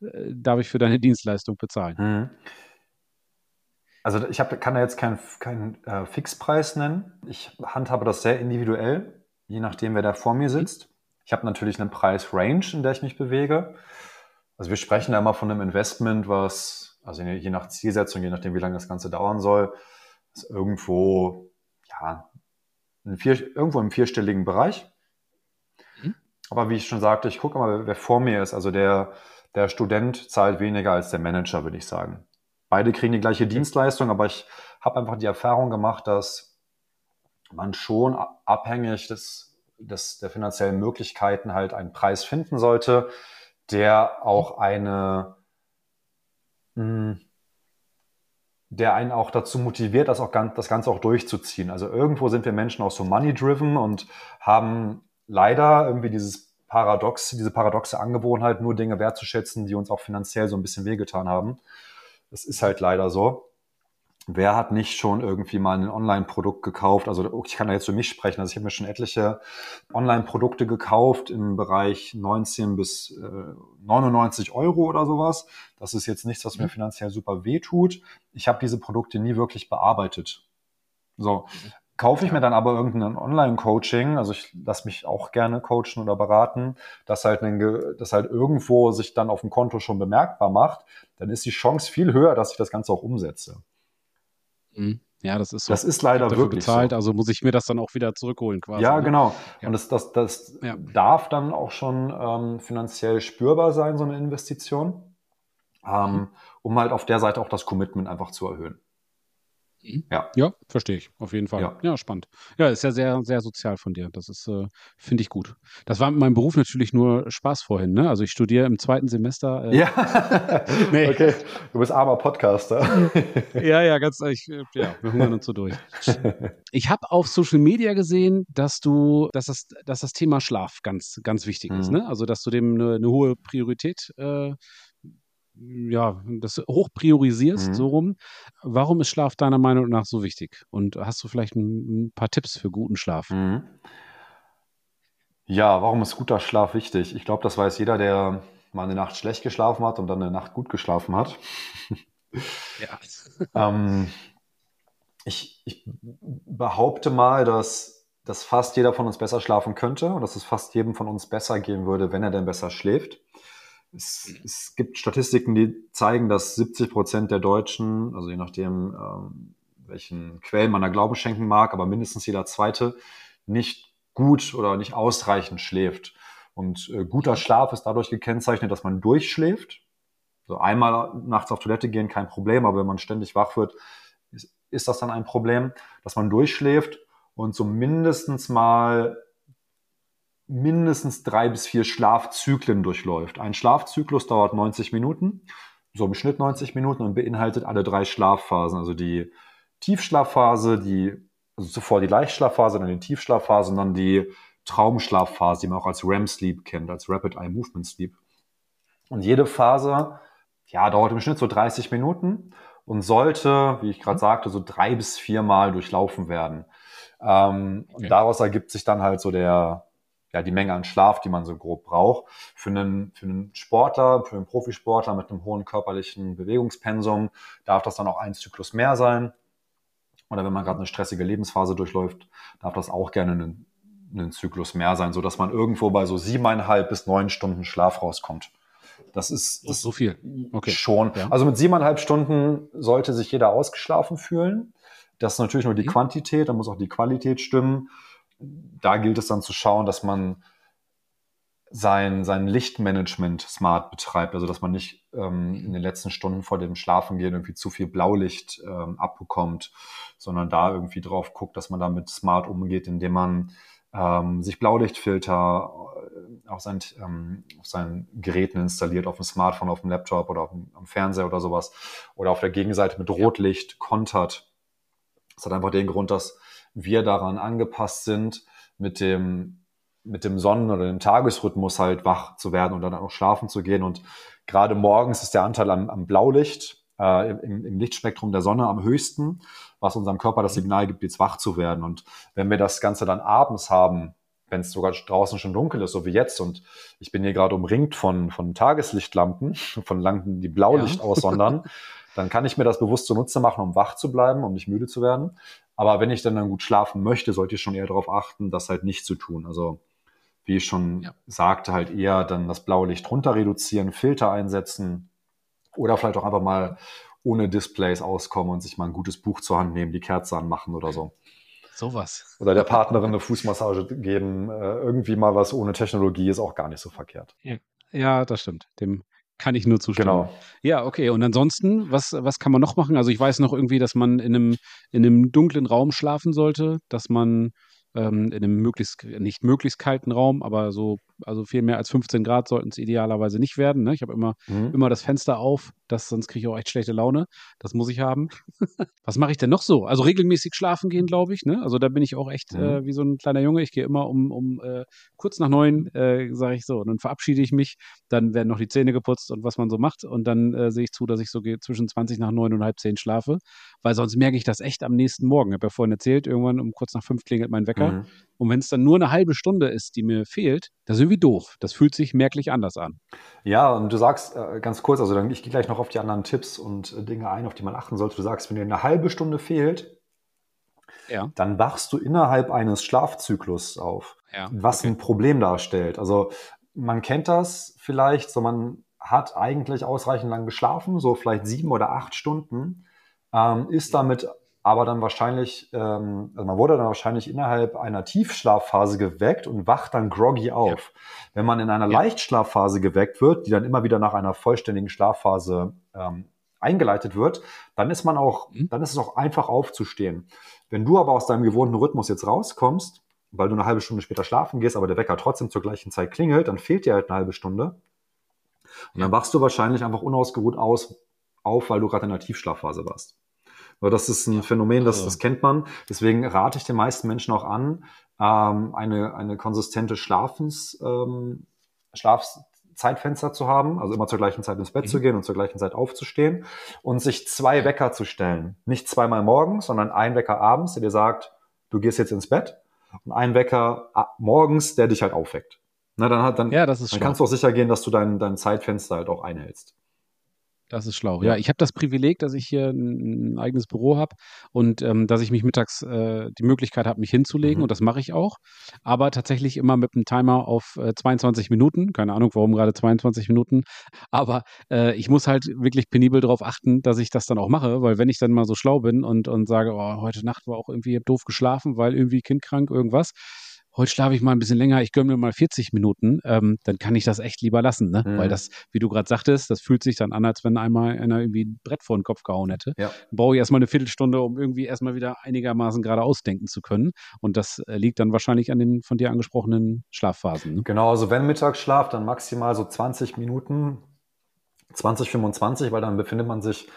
äh, darf ich für deine Dienstleistung bezahlen? Mhm. Also ich hab, kann da jetzt keinen kein, äh, Fixpreis nennen. Ich handhabe das sehr individuell, je nachdem, wer da vor mir sitzt. Ich habe natürlich eine Preisrange, in der ich mich bewege. Also wir sprechen da immer von einem Investment, was, also je nach Zielsetzung, je nachdem, wie lange das Ganze dauern soll, ist irgendwo, ja, vier, irgendwo im vierstelligen Bereich. Mhm. Aber wie ich schon sagte, ich gucke mal, wer vor mir ist. Also der, der Student zahlt weniger als der Manager, würde ich sagen. Beide kriegen die gleiche Dienstleistung, aber ich habe einfach die Erfahrung gemacht, dass man schon abhängig des, des, der finanziellen Möglichkeiten halt einen Preis finden sollte, der auch eine, hm, der einen auch dazu motiviert, das, auch ganz, das Ganze auch durchzuziehen. Also irgendwo sind wir Menschen auch so money-driven und haben leider irgendwie dieses Paradox, diese paradoxe Angewohnheit, nur Dinge wertzuschätzen, die uns auch finanziell so ein bisschen wehgetan haben. Das ist halt leider so wer hat nicht schon irgendwie mal ein Online-Produkt gekauft? Also ich kann da jetzt für mich sprechen. Also ich habe mir schon etliche Online-Produkte gekauft im Bereich 19 bis äh, 99 Euro oder sowas. Das ist jetzt nichts, was mir mhm. finanziell super weh tut. Ich habe diese Produkte nie wirklich bearbeitet. So. Kaufe ich mir dann aber irgendein Online-Coaching, also ich lasse mich auch gerne coachen oder beraten, das halt, ein, das halt irgendwo sich dann auf dem Konto schon bemerkbar macht, dann ist die Chance viel höher, dass ich das Ganze auch umsetze. Mhm. Ja, das ist so. Das ist leider dafür wirklich bezahlt, so. also muss ich mir das dann auch wieder zurückholen quasi. Ja, ne? genau. Ja. Und das, das, das ja. darf dann auch schon ähm, finanziell spürbar sein, so eine Investition, ähm, mhm. um halt auf der Seite auch das Commitment einfach zu erhöhen. Mhm. Ja. ja, verstehe ich, auf jeden Fall. Ja. ja. spannend. Ja, ist ja sehr, sehr sozial von dir. Das ist, äh, finde ich gut. Das war mit meinem Beruf natürlich nur Spaß vorhin, ne? Also ich studiere im zweiten Semester. Äh, ja. nee. Okay. Du bist armer Podcaster. ja, ja, ganz, ich, ja, wir hungern uns so durch. Ich habe auf Social Media gesehen, dass du, dass das, dass das Thema Schlaf ganz, ganz wichtig mhm. ist, ne? Also dass du dem eine, eine hohe Priorität äh, ja, das hoch priorisierst, mhm. so rum. Warum ist Schlaf deiner Meinung nach so wichtig? Und hast du vielleicht ein, ein paar Tipps für guten Schlaf? Mhm. Ja, warum ist guter Schlaf wichtig? Ich glaube, das weiß jeder, der mal eine Nacht schlecht geschlafen hat und dann eine Nacht gut geschlafen hat. ja. ähm, ich, ich behaupte mal, dass, dass fast jeder von uns besser schlafen könnte und dass es fast jedem von uns besser gehen würde, wenn er denn besser schläft. Es, mhm. es gibt Statistiken, die zeigen, dass 70 Prozent der Deutschen, also je nachdem, ähm, welchen Quellen man da Glauben schenken mag, aber mindestens jeder zweite, nicht gut oder nicht ausreichend schläft. Und äh, guter Schlaf ist dadurch gekennzeichnet, dass man durchschläft. So einmal nachts auf Toilette gehen, kein Problem, aber wenn man ständig wach wird, ist, ist das dann ein Problem, dass man durchschläft und so mindestens mal mindestens drei bis vier Schlafzyklen durchläuft. Ein Schlafzyklus dauert 90 Minuten, so im Schnitt 90 Minuten und beinhaltet alle drei Schlafphasen, also die Tiefschlafphase, die, also zuvor die Leichtschlafphase, dann die Tiefschlafphase und dann die Traumschlafphase, die man auch als REM Sleep kennt, als Rapid Eye Movement Sleep. Und jede Phase, ja, dauert im Schnitt so 30 Minuten und sollte, wie ich gerade sagte, so drei bis viermal durchlaufen werden. Ähm, okay. Und daraus ergibt sich dann halt so der, ja, die Menge an Schlaf, die man so grob braucht. Für einen, für einen Sportler, für einen Profisportler mit einem hohen körperlichen Bewegungspensum darf das dann auch ein Zyklus mehr sein. Oder wenn man gerade eine stressige Lebensphase durchläuft, darf das auch gerne einen, einen Zyklus mehr sein, so dass man irgendwo bei so siebeneinhalb bis neun Stunden Schlaf rauskommt. Das ist, das so viel. Okay. Schon. Ja. Also mit siebeneinhalb Stunden sollte sich jeder ausgeschlafen fühlen. Das ist natürlich nur die mhm. Quantität, da muss auch die Qualität stimmen. Da gilt es dann zu schauen, dass man sein, sein Lichtmanagement smart betreibt, also dass man nicht ähm, in den letzten Stunden vor dem Schlafengehen irgendwie zu viel Blaulicht ähm, abbekommt, sondern da irgendwie drauf guckt, dass man damit smart umgeht, indem man ähm, sich Blaulichtfilter äh, auf, sein, ähm, auf seinen Geräten installiert, auf dem Smartphone, auf dem Laptop oder auf dem, am Fernseher oder sowas, oder auf der Gegenseite mit Rotlicht kontert. Das hat einfach den Grund, dass wir daran angepasst sind, mit dem, mit dem Sonnen- oder dem Tagesrhythmus halt wach zu werden und dann auch schlafen zu gehen. Und gerade morgens ist der Anteil am, am Blaulicht äh, im, im Lichtspektrum der Sonne am höchsten, was unserem Körper das Signal gibt, jetzt wach zu werden. Und wenn wir das Ganze dann abends haben, wenn es sogar draußen schon dunkel ist, so wie jetzt, und ich bin hier gerade umringt von, von Tageslichtlampen, von Lampen, die Blaulicht ja. aussondern, dann kann ich mir das bewusst zunutze machen, um wach zu bleiben, um nicht müde zu werden. Aber wenn ich dann, dann gut schlafen möchte, sollte ich schon eher darauf achten, das halt nicht zu tun. Also wie ich schon ja. sagte, halt eher dann das blaue Licht runter reduzieren, Filter einsetzen oder vielleicht auch einfach mal ohne Displays auskommen und sich mal ein gutes Buch zur Hand nehmen, die Kerze anmachen oder so. Sowas. Oder der Partnerin eine Fußmassage geben. Äh, irgendwie mal was ohne Technologie ist auch gar nicht so verkehrt. Ja, ja das stimmt. Dem kann ich nur zustimmen. Genau. Ja, okay. Und ansonsten, was, was kann man noch machen? Also ich weiß noch irgendwie, dass man in einem, in einem dunklen Raum schlafen sollte, dass man ähm, in einem möglichst, nicht möglichst kalten Raum, aber so, also viel mehr als 15 Grad sollten es idealerweise nicht werden. Ne? Ich habe immer, mhm. immer das Fenster auf, das, sonst kriege ich auch echt schlechte Laune. Das muss ich haben. Was mache ich denn noch so? Also regelmäßig schlafen gehen, glaube ich. Ne? Also da bin ich auch echt mhm. äh, wie so ein kleiner Junge. Ich gehe immer um, um äh, kurz nach neun, äh, sage ich so, und dann verabschiede ich mich. Dann werden noch die Zähne geputzt und was man so macht. Und dann äh, sehe ich zu, dass ich so zwischen 20 nach neun und halb zehn schlafe, weil sonst merke ich das echt am nächsten Morgen. Ich habe ja vorhin erzählt, irgendwann um kurz nach fünf klingelt mein Wecker. Mhm. Und wenn es dann nur eine halbe Stunde ist, die mir fehlt, das ist irgendwie doof. Das fühlt sich merklich anders an. Ja, und du sagst äh, ganz kurz, also dann, ich gehe gleich noch auf die anderen Tipps und äh, Dinge ein, auf die man achten sollte. Du sagst, wenn dir eine halbe Stunde fehlt, ja. dann wachst du innerhalb eines Schlafzyklus auf, ja, was okay. ein Problem darstellt. Also man kennt das vielleicht, so man hat eigentlich ausreichend lang geschlafen, so vielleicht sieben oder acht Stunden, ähm, ist damit aber dann wahrscheinlich, ähm, also man wurde dann wahrscheinlich innerhalb einer Tiefschlafphase geweckt und wacht dann groggy auf. Ja. Wenn man in einer ja. Leichtschlafphase geweckt wird, die dann immer wieder nach einer vollständigen Schlafphase ähm, eingeleitet wird, dann ist man auch, mhm. dann ist es auch einfach aufzustehen. Wenn du aber aus deinem gewohnten Rhythmus jetzt rauskommst, weil du eine halbe Stunde später schlafen gehst, aber der Wecker trotzdem zur gleichen Zeit klingelt, dann fehlt dir halt eine halbe Stunde. Und dann wachst du wahrscheinlich einfach unausgeruht aus, auf, weil du gerade in einer Tiefschlafphase warst. Aber das ist ein Phänomen, das, das kennt man. Deswegen rate ich den meisten Menschen auch an, ähm, eine, eine konsistente Schlafens, ähm, Schlafzeitfenster zu haben, also immer zur gleichen Zeit ins Bett mhm. zu gehen und zur gleichen Zeit aufzustehen und sich zwei Wecker zu stellen. Nicht zweimal morgens, sondern ein Wecker abends, der dir sagt, du gehst jetzt ins Bett und ein Wecker morgens, der dich halt aufweckt. Na, dann, hat, dann, ja, dann kannst du auch sicher gehen, dass du dein, dein Zeitfenster halt auch einhältst. Das ist schlau. Ja, ich habe das Privileg, dass ich hier ein, ein eigenes Büro habe und ähm, dass ich mich mittags äh, die Möglichkeit habe, mich hinzulegen mhm. und das mache ich auch. Aber tatsächlich immer mit einem Timer auf äh, 22 Minuten. Keine Ahnung, warum gerade 22 Minuten. Aber äh, ich muss halt wirklich penibel darauf achten, dass ich das dann auch mache, weil wenn ich dann mal so schlau bin und, und sage, oh, heute Nacht war auch irgendwie doof geschlafen, weil irgendwie kindkrank irgendwas, heute schlafe ich mal ein bisschen länger, ich gönne mir mal 40 Minuten, ähm, dann kann ich das echt lieber lassen, ne? Mhm. Weil das, wie du gerade sagtest, das fühlt sich dann an, als wenn einmal einer irgendwie ein Brett vor den Kopf gehauen hätte. Ja. Dann brauche ich erstmal eine Viertelstunde, um irgendwie erstmal wieder einigermaßen gerade ausdenken zu können. Und das äh, liegt dann wahrscheinlich an den von dir angesprochenen Schlafphasen. Ne? Genau, also wenn Mittagsschlaf, dann maximal so 20 Minuten, 20, 25, weil dann befindet man sich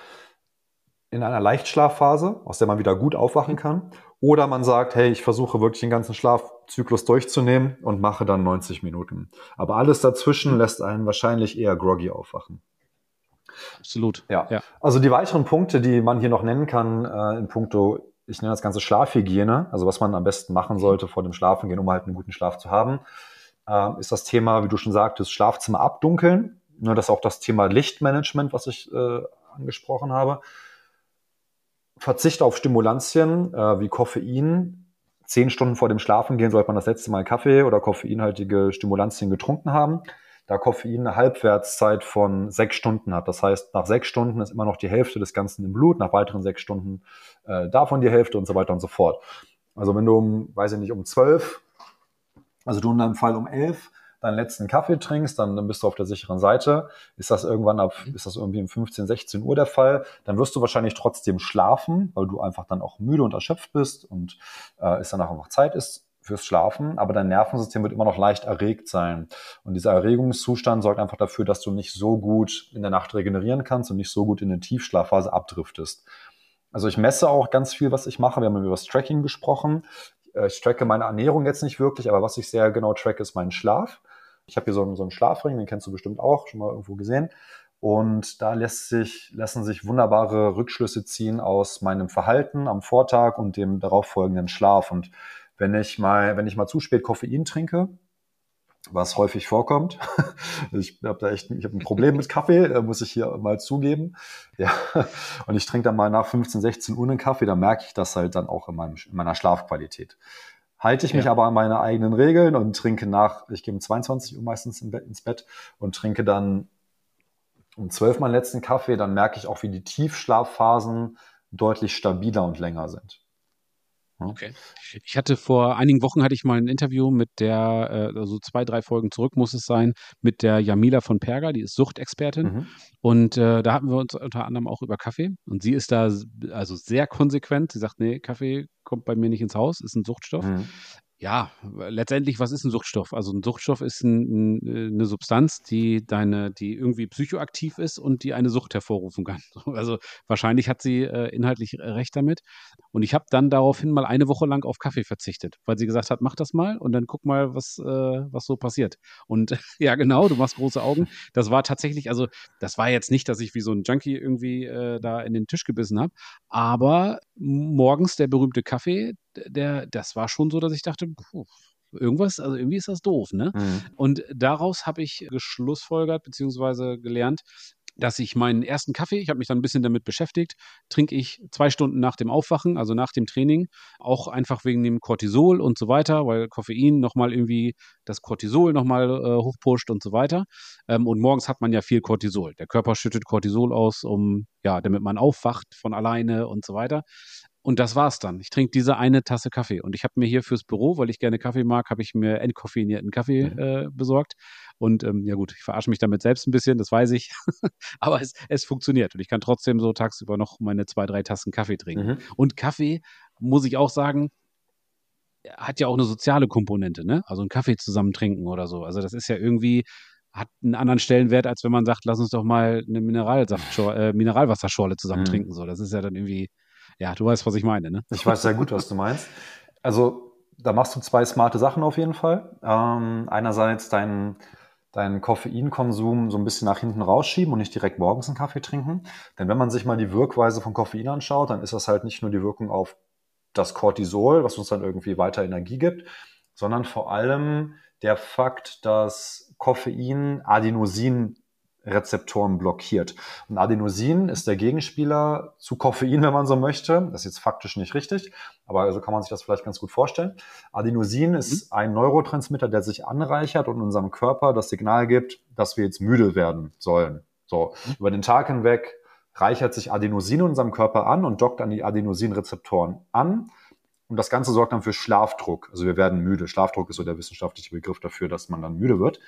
in einer Leichtschlafphase, aus der man wieder gut aufwachen kann. Oder man sagt, hey, ich versuche wirklich den ganzen Schlafzyklus durchzunehmen und mache dann 90 Minuten. Aber alles dazwischen lässt einen wahrscheinlich eher groggy aufwachen. Absolut. Ja. ja. Also die weiteren Punkte, die man hier noch nennen kann, äh, in puncto, ich nenne das Ganze Schlafhygiene, also was man am besten machen sollte vor dem Schlafengehen, um halt einen guten Schlaf zu haben, äh, ist das Thema, wie du schon sagtest, Schlafzimmer abdunkeln. Ne, das ist auch das Thema Lichtmanagement, was ich äh, angesprochen habe. Verzicht auf Stimulantien äh, wie Koffein. Zehn Stunden vor dem Schlafengehen sollte man das letzte Mal Kaffee oder koffeinhaltige Stimulantien getrunken haben. Da Koffein eine Halbwertszeit von sechs Stunden hat. Das heißt, nach sechs Stunden ist immer noch die Hälfte des Ganzen im Blut, nach weiteren sechs Stunden äh, davon die Hälfte und so weiter und so fort. Also wenn du um, weiß ich nicht, um zwölf, also du in deinem Fall um elf deinen letzten Kaffee trinkst, dann, dann bist du auf der sicheren Seite. Ist das irgendwann ab, ist das irgendwie um 15, 16 Uhr der Fall, dann wirst du wahrscheinlich trotzdem schlafen, weil du einfach dann auch müde und erschöpft bist und äh, es danach einfach Zeit ist fürs Schlafen, aber dein Nervensystem wird immer noch leicht erregt sein. Und dieser Erregungszustand sorgt einfach dafür, dass du nicht so gut in der Nacht regenerieren kannst und nicht so gut in eine Tiefschlafphase abdriftest. Also ich messe auch ganz viel, was ich mache. Wir haben über das Tracking gesprochen. Äh, ich tracke meine Ernährung jetzt nicht wirklich, aber was ich sehr genau tracke, ist mein Schlaf. Ich habe hier so einen, so einen Schlafring, den kennst du bestimmt auch, schon mal irgendwo gesehen. Und da lässt sich, lassen sich wunderbare Rückschlüsse ziehen aus meinem Verhalten am Vortag und dem darauffolgenden Schlaf. Und wenn ich mal, wenn ich mal zu spät Koffein trinke, was häufig vorkommt. Ich habe da echt, ich habe ein Problem mit Kaffee, muss ich hier mal zugeben. Ja, und ich trinke dann mal nach 15, 16 Uhr einen Kaffee, dann merke ich das halt dann auch in, meinem, in meiner Schlafqualität. Halte ich mich ja. aber an meine eigenen Regeln und trinke nach, ich gehe um 22 Uhr meistens ins Bett und trinke dann um 12 meinen letzten Kaffee, dann merke ich auch, wie die Tiefschlafphasen deutlich stabiler und länger sind. Okay. Ich hatte vor einigen Wochen hatte ich mal ein Interview mit der, äh, also zwei, drei Folgen zurück muss es sein, mit der Jamila von Perger, die ist Suchtexpertin. Mhm. Und äh, da hatten wir uns unter anderem auch über Kaffee. Und sie ist da also sehr konsequent. Sie sagt, nee, Kaffee kommt bei mir nicht ins Haus, ist ein Suchtstoff. Mhm ja, letztendlich, was ist ein Suchtstoff? Also ein Suchtstoff ist ein, ein, äh, eine Substanz, die deine, die irgendwie psychoaktiv ist und die eine Sucht hervorrufen kann. Also wahrscheinlich hat sie äh, inhaltlich recht damit. Und ich habe dann daraufhin mal eine Woche lang auf Kaffee verzichtet, weil sie gesagt hat, mach das mal und dann guck mal, was, äh, was so passiert. Und ja, genau, du machst große Augen. Das war tatsächlich, also das war jetzt nicht, dass ich wie so ein Junkie irgendwie äh, da in den Tisch gebissen habe, aber morgens der berühmte Kaffee, der, das war schon so, dass ich dachte, puh, irgendwas, also irgendwie ist das doof, ne? Mhm. Und daraus habe ich geschlussfolgert beziehungsweise gelernt, dass ich meinen ersten Kaffee, ich habe mich dann ein bisschen damit beschäftigt, trinke ich zwei Stunden nach dem Aufwachen, also nach dem Training, auch einfach wegen dem Cortisol und so weiter, weil Koffein nochmal irgendwie das Cortisol nochmal äh, hochpusht und so weiter. Ähm, und morgens hat man ja viel Cortisol. Der Körper schüttet Cortisol aus, um, ja, damit man aufwacht von alleine und so weiter. Und das war's dann. Ich trinke diese eine Tasse Kaffee. Und ich habe mir hier fürs Büro, weil ich gerne Kaffee mag, habe ich mir entkoffeinierten Kaffee mhm. äh, besorgt. Und ähm, ja gut, ich verarsche mich damit selbst ein bisschen, das weiß ich. Aber es, es funktioniert. Und ich kann trotzdem so tagsüber noch meine zwei, drei Tassen Kaffee trinken. Mhm. Und Kaffee, muss ich auch sagen, hat ja auch eine soziale Komponente, ne? Also einen Kaffee zusammen trinken oder so. Also das ist ja irgendwie, hat einen anderen Stellenwert, als wenn man sagt, lass uns doch mal eine Mineralsaft, äh, Mineralwasserschorle zusammen mhm. trinken. So, das ist ja dann irgendwie ja, du weißt, was ich meine, ne? Ich weiß sehr gut, was du meinst. Also, da machst du zwei smarte Sachen auf jeden Fall. Ähm, einerseits deinen deinen Koffeinkonsum so ein bisschen nach hinten rausschieben und nicht direkt morgens einen Kaffee trinken. Denn wenn man sich mal die Wirkweise von Koffein anschaut, dann ist das halt nicht nur die Wirkung auf das Cortisol, was uns dann irgendwie weiter Energie gibt, sondern vor allem der Fakt, dass Koffein Adenosin Rezeptoren blockiert. Und Adenosin ist der Gegenspieler zu Koffein, wenn man so möchte. Das ist jetzt faktisch nicht richtig, aber so kann man sich das vielleicht ganz gut vorstellen. Adenosin ist mhm. ein Neurotransmitter, der sich anreichert und unserem Körper das Signal gibt, dass wir jetzt müde werden sollen. So, mhm. über den Tag hinweg reichert sich Adenosin in unserem Körper an und dockt an die Adenosinrezeptoren an. Und das Ganze sorgt dann für Schlafdruck. Also wir werden müde. Schlafdruck ist so der wissenschaftliche Begriff dafür, dass man dann müde wird.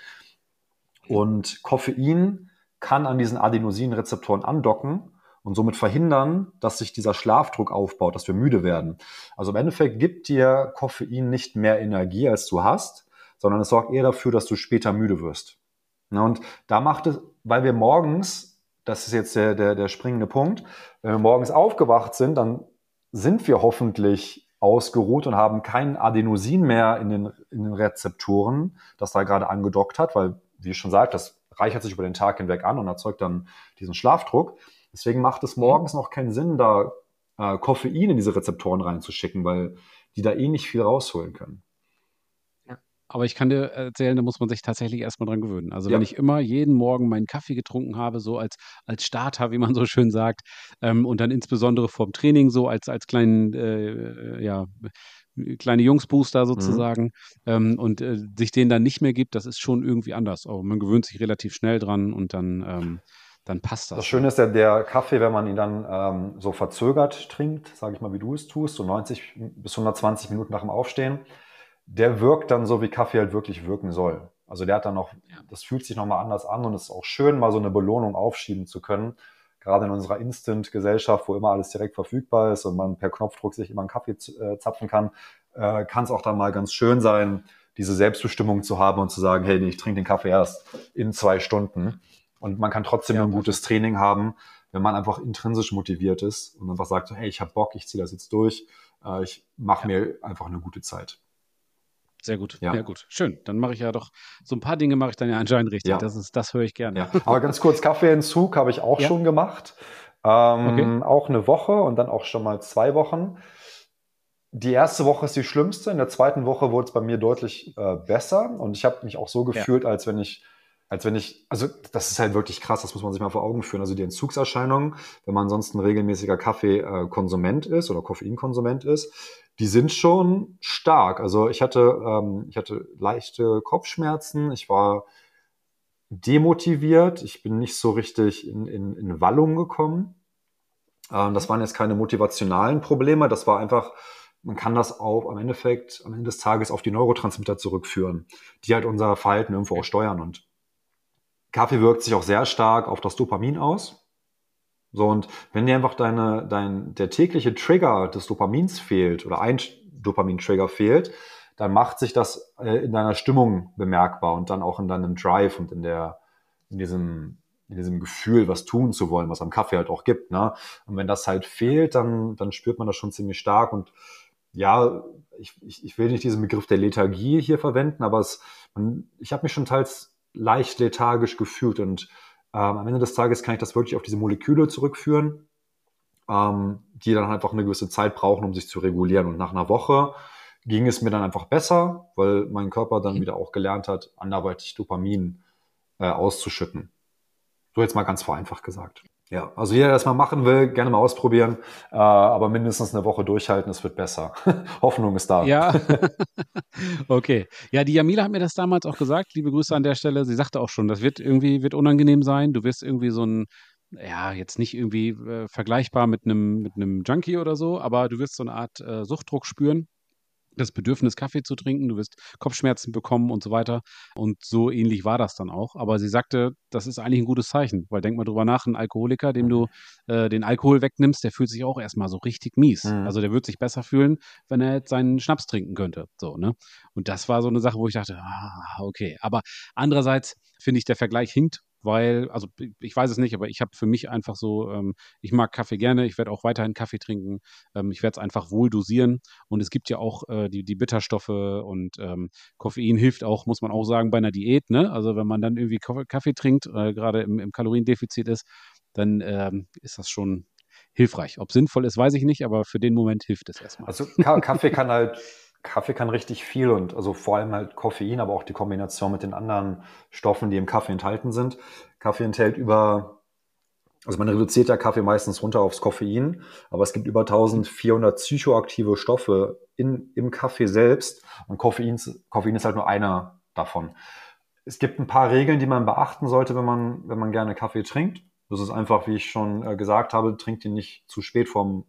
Und Koffein kann an diesen Adenosinrezeptoren andocken und somit verhindern, dass sich dieser Schlafdruck aufbaut, dass wir müde werden. Also im Endeffekt gibt dir Koffein nicht mehr Energie, als du hast, sondern es sorgt eher dafür, dass du später müde wirst. Und da macht es, weil wir morgens das ist jetzt der, der, der springende Punkt. Wenn wir morgens aufgewacht sind, dann sind wir hoffentlich ausgeruht und haben kein Adenosin mehr in den, in den Rezeptoren, das da gerade angedockt hat, weil, wie ich schon sagte, das reichert sich über den Tag hinweg an und erzeugt dann diesen Schlafdruck. Deswegen macht es morgens noch keinen Sinn, da äh, Koffein in diese Rezeptoren reinzuschicken, weil die da eh nicht viel rausholen können. Aber ich kann dir erzählen, da muss man sich tatsächlich erstmal dran gewöhnen. Also ja. wenn ich immer jeden Morgen meinen Kaffee getrunken habe, so als, als Starter, wie man so schön sagt, ähm, und dann insbesondere vorm Training so als, als kleinen, äh, ja, kleine Jungsbooster mhm. sozusagen mhm. ähm, und äh, sich den dann nicht mehr gibt, das ist schon irgendwie anders. Aber man gewöhnt sich relativ schnell dran und dann, ähm, dann passt das. Das Schöne ist ja, der Kaffee, wenn man ihn dann ähm, so verzögert trinkt, sage ich mal, wie du es tust, so 90 bis 120 Minuten nach dem Aufstehen, der wirkt dann so, wie Kaffee halt wirklich wirken soll. Also der hat dann noch, das fühlt sich nochmal anders an und es ist auch schön, mal so eine Belohnung aufschieben zu können. Gerade in unserer Instant-Gesellschaft, wo immer alles direkt verfügbar ist und man per Knopfdruck sich immer einen Kaffee äh, zapfen kann, äh, kann es auch dann mal ganz schön sein, diese Selbstbestimmung zu haben und zu sagen, hey, ich trinke den Kaffee erst in zwei Stunden. Und man kann trotzdem ja, ein gutes Training haben, wenn man einfach intrinsisch motiviert ist und einfach sagt, hey, ich habe Bock, ich ziehe das jetzt durch, äh, ich mache ja. mir einfach eine gute Zeit. Sehr gut, ja. ja gut. Schön. Dann mache ich ja doch, so ein paar Dinge mache ich dann ja anscheinend richtig. Ja. Das, ist, das höre ich gerne. Ja. Aber ganz kurz, Kaffeeentzug habe ich auch schon gemacht. Ähm, okay. Auch eine Woche und dann auch schon mal zwei Wochen. Die erste Woche ist die schlimmste. In der zweiten Woche wurde es bei mir deutlich äh, besser. Und ich habe mich auch so gefühlt, als wenn ich als wenn ich, also das ist halt wirklich krass, das muss man sich mal vor Augen führen. Also die Entzugserscheinungen, wenn man sonst ein regelmäßiger Kaffeekonsument ist oder Koffeinkonsument ist, die sind schon stark. Also ich hatte, ähm, ich hatte leichte Kopfschmerzen, ich war demotiviert, ich bin nicht so richtig in, in, in Wallung gekommen. Ähm, das waren jetzt keine motivationalen Probleme, das war einfach, man kann das auch am Endeffekt, am Ende des Tages auf die Neurotransmitter zurückführen, die halt unser Verhalten irgendwo auch steuern. Und Kaffee wirkt sich auch sehr stark auf das Dopamin aus. So, und wenn dir einfach deine, dein, der tägliche Trigger des Dopamins fehlt oder ein Dopamin-Trigger fehlt, dann macht sich das äh, in deiner Stimmung bemerkbar und dann auch in deinem Drive und in der, in diesem, in diesem Gefühl, was tun zu wollen, was am Kaffee halt auch gibt. Ne? Und wenn das halt fehlt, dann, dann spürt man das schon ziemlich stark. Und ja, ich, ich, ich will nicht diesen Begriff der Lethargie hier verwenden, aber es, man, ich habe mich schon teils leicht lethargisch gefühlt. Und am Ende des Tages kann ich das wirklich auf diese Moleküle zurückführen, ähm, die dann einfach eine gewisse Zeit brauchen, um sich zu regulieren. Und nach einer Woche ging es mir dann einfach besser, weil mein Körper dann mhm. wieder auch gelernt hat, anderweitig Dopamin äh, auszuschütten. So jetzt mal ganz vereinfacht gesagt. Ja, also jeder, der das mal machen will, gerne mal ausprobieren, äh, aber mindestens eine Woche durchhalten, es wird besser. Hoffnung ist da. Ja, okay. Ja, die Jamila hat mir das damals auch gesagt. Liebe Grüße an der Stelle. Sie sagte auch schon, das wird irgendwie wird unangenehm sein. Du wirst irgendwie so ein ja, jetzt nicht irgendwie äh, vergleichbar mit einem mit einem Junkie oder so, aber du wirst so eine Art äh, Suchtdruck spüren das Bedürfnis, Kaffee zu trinken, du wirst Kopfschmerzen bekommen und so weiter. Und so ähnlich war das dann auch. Aber sie sagte, das ist eigentlich ein gutes Zeichen, weil denk mal drüber nach, ein Alkoholiker, dem du äh, den Alkohol wegnimmst, der fühlt sich auch erstmal so richtig mies. Mhm. Also der wird sich besser fühlen, wenn er jetzt seinen Schnaps trinken könnte. So, ne? Und das war so eine Sache, wo ich dachte, ah, okay. Aber andererseits finde ich, der Vergleich hinkt weil, also ich weiß es nicht, aber ich habe für mich einfach so, ähm, ich mag Kaffee gerne, ich werde auch weiterhin Kaffee trinken, ähm, ich werde es einfach wohl dosieren und es gibt ja auch äh, die, die Bitterstoffe und ähm, Koffein hilft auch, muss man auch sagen, bei einer Diät, ne? Also wenn man dann irgendwie Kaffee trinkt, äh, gerade im, im Kaloriendefizit ist, dann ähm, ist das schon hilfreich. Ob sinnvoll ist, weiß ich nicht, aber für den Moment hilft es erstmal. Also Kaffee kann halt Kaffee kann richtig viel und also vor allem halt Koffein, aber auch die Kombination mit den anderen Stoffen, die im Kaffee enthalten sind. Kaffee enthält über, also man reduziert ja Kaffee meistens runter aufs Koffein, aber es gibt über 1400 psychoaktive Stoffe in, im Kaffee selbst und Koffein, Koffein ist halt nur einer davon. Es gibt ein paar Regeln, die man beachten sollte, wenn man, wenn man gerne Kaffee trinkt. Das ist einfach, wie ich schon äh, gesagt habe, trinkt ihn nicht zu spät vorm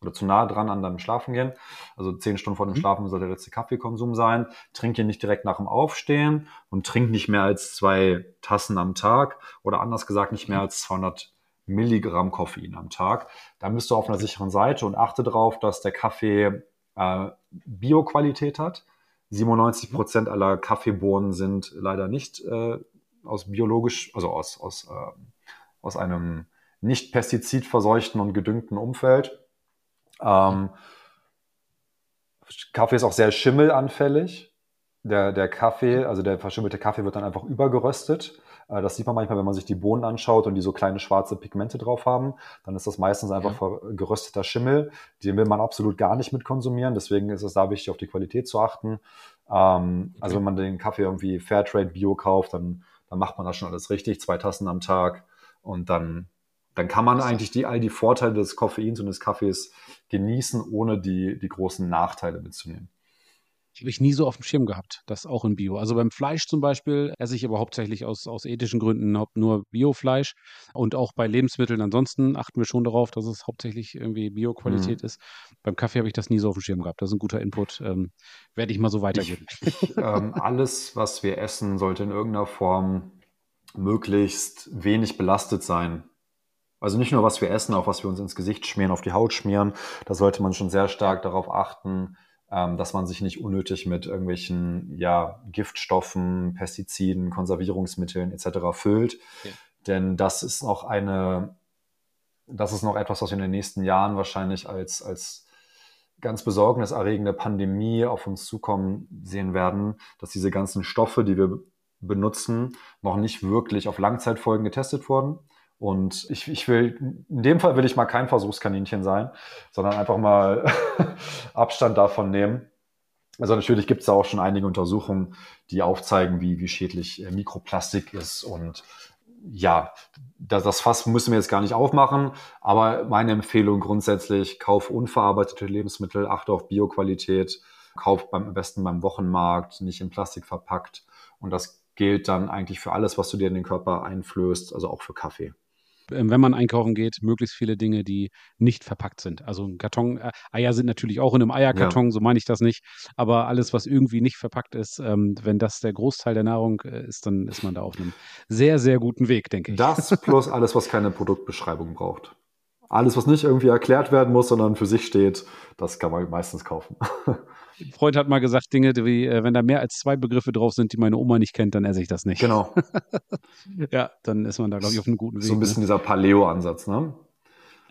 oder zu nah dran an deinem Schlafen gehen. Also zehn Stunden vor dem mhm. Schlafen soll der letzte Kaffeekonsum sein. Trink ihn nicht direkt nach dem Aufstehen und trink nicht mehr als zwei Tassen am Tag oder anders gesagt nicht mehr als 200 Milligramm Koffein am Tag. Da bist du auf einer sicheren Seite und achte darauf, dass der Kaffee äh, Bioqualität hat. 97 Prozent aller Kaffeebohnen sind leider nicht äh, aus biologisch, also aus, aus äh, aus einem nicht pestizidverseuchten und gedüngten Umfeld. Ähm, Kaffee ist auch sehr schimmelanfällig. Der, der Kaffee, also der verschimmelte Kaffee wird dann einfach übergeröstet. Äh, das sieht man manchmal, wenn man sich die Bohnen anschaut und die so kleine schwarze Pigmente drauf haben. Dann ist das meistens einfach ja. gerösteter Schimmel. Den will man absolut gar nicht mit konsumieren. Deswegen ist es da wichtig, auf die Qualität zu achten. Ähm, okay. Also wenn man den Kaffee irgendwie Fairtrade Bio kauft, dann, dann macht man das schon alles richtig. Zwei Tassen am Tag. Und dann, dann kann man eigentlich die, all die Vorteile des Koffeins und des Kaffees genießen, ohne die, die großen Nachteile mitzunehmen habe ich nie so auf dem Schirm gehabt, das auch in Bio. Also beim Fleisch zum Beispiel esse ich aber hauptsächlich aus, aus ethischen Gründen nur Biofleisch und auch bei Lebensmitteln ansonsten achten wir schon darauf, dass es hauptsächlich irgendwie Bio-Qualität mhm. ist. Beim Kaffee habe ich das nie so auf dem Schirm gehabt. Das ist ein guter Input. Ähm, werde ich mal so weitergeben. Ich, ähm, alles, was wir essen, sollte in irgendeiner Form möglichst wenig belastet sein. Also nicht nur, was wir essen, auch was wir uns ins Gesicht schmieren, auf die Haut schmieren. Da sollte man schon sehr stark darauf achten, ähm, dass man sich nicht unnötig mit irgendwelchen ja, Giftstoffen, Pestiziden, Konservierungsmitteln etc. füllt. Ja. Denn das ist noch eine, das ist noch etwas, was wir in den nächsten Jahren wahrscheinlich als, als ganz besorgniserregende Pandemie auf uns zukommen sehen werden, dass diese ganzen Stoffe, die wir benutzen, noch nicht wirklich auf Langzeitfolgen getestet wurden. Und ich, ich will, in dem Fall will ich mal kein Versuchskaninchen sein, sondern einfach mal Abstand davon nehmen. Also natürlich gibt es da auch schon einige Untersuchungen, die aufzeigen, wie, wie schädlich äh, Mikroplastik ist. Und ja, das, das Fass müssen wir jetzt gar nicht aufmachen. Aber meine Empfehlung grundsätzlich, kauf unverarbeitete Lebensmittel, achte auf Bioqualität, kauf beim, am besten beim Wochenmarkt, nicht in Plastik verpackt. Und das gilt dann eigentlich für alles, was du dir in den Körper einflößt, also auch für Kaffee. Ähm, wenn man einkaufen geht, möglichst viele Dinge, die nicht verpackt sind. Also ein Karton, äh, Eier sind natürlich auch in einem Eierkarton, ja. so meine ich das nicht. Aber alles, was irgendwie nicht verpackt ist, ähm, wenn das der Großteil der Nahrung äh, ist, dann ist man da auf einem sehr, sehr guten Weg, denke ich. Das plus alles, was keine Produktbeschreibung braucht. Alles, was nicht irgendwie erklärt werden muss, sondern für sich steht, das kann man meistens kaufen. Freund hat mal gesagt, Dinge wie, äh, wenn da mehr als zwei Begriffe drauf sind, die meine Oma nicht kennt, dann esse ich das nicht. Genau. ja, dann ist man da, glaube ich, auf einem guten Weg. So ein bisschen ne? dieser Paleo-Ansatz, ne?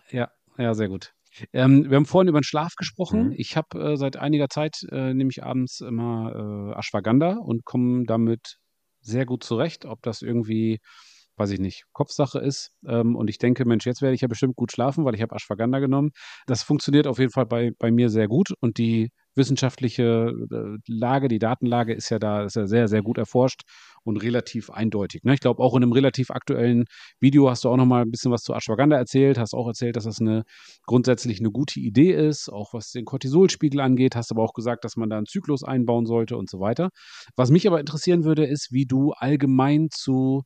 Ja, ja, sehr gut. Ähm, wir haben vorhin über den Schlaf gesprochen. Mhm. Ich habe äh, seit einiger Zeit, äh, nehme ich abends immer äh, Ashwagandha und komme damit sehr gut zurecht. Ob das irgendwie weiß ich nicht, Kopfsache ist. Ähm, und ich denke, Mensch, jetzt werde ich ja bestimmt gut schlafen, weil ich habe Ashwagandha genommen. Das funktioniert auf jeden Fall bei, bei mir sehr gut. Und die wissenschaftliche äh, Lage, die Datenlage ist ja da ist ja sehr, sehr gut erforscht und relativ eindeutig. Ne? Ich glaube, auch in einem relativ aktuellen Video hast du auch noch mal ein bisschen was zu Ashwagandha erzählt, hast auch erzählt, dass das eine grundsätzlich eine gute Idee ist, auch was den Cortisolspiegel angeht, hast aber auch gesagt, dass man da einen Zyklus einbauen sollte und so weiter. Was mich aber interessieren würde, ist, wie du allgemein zu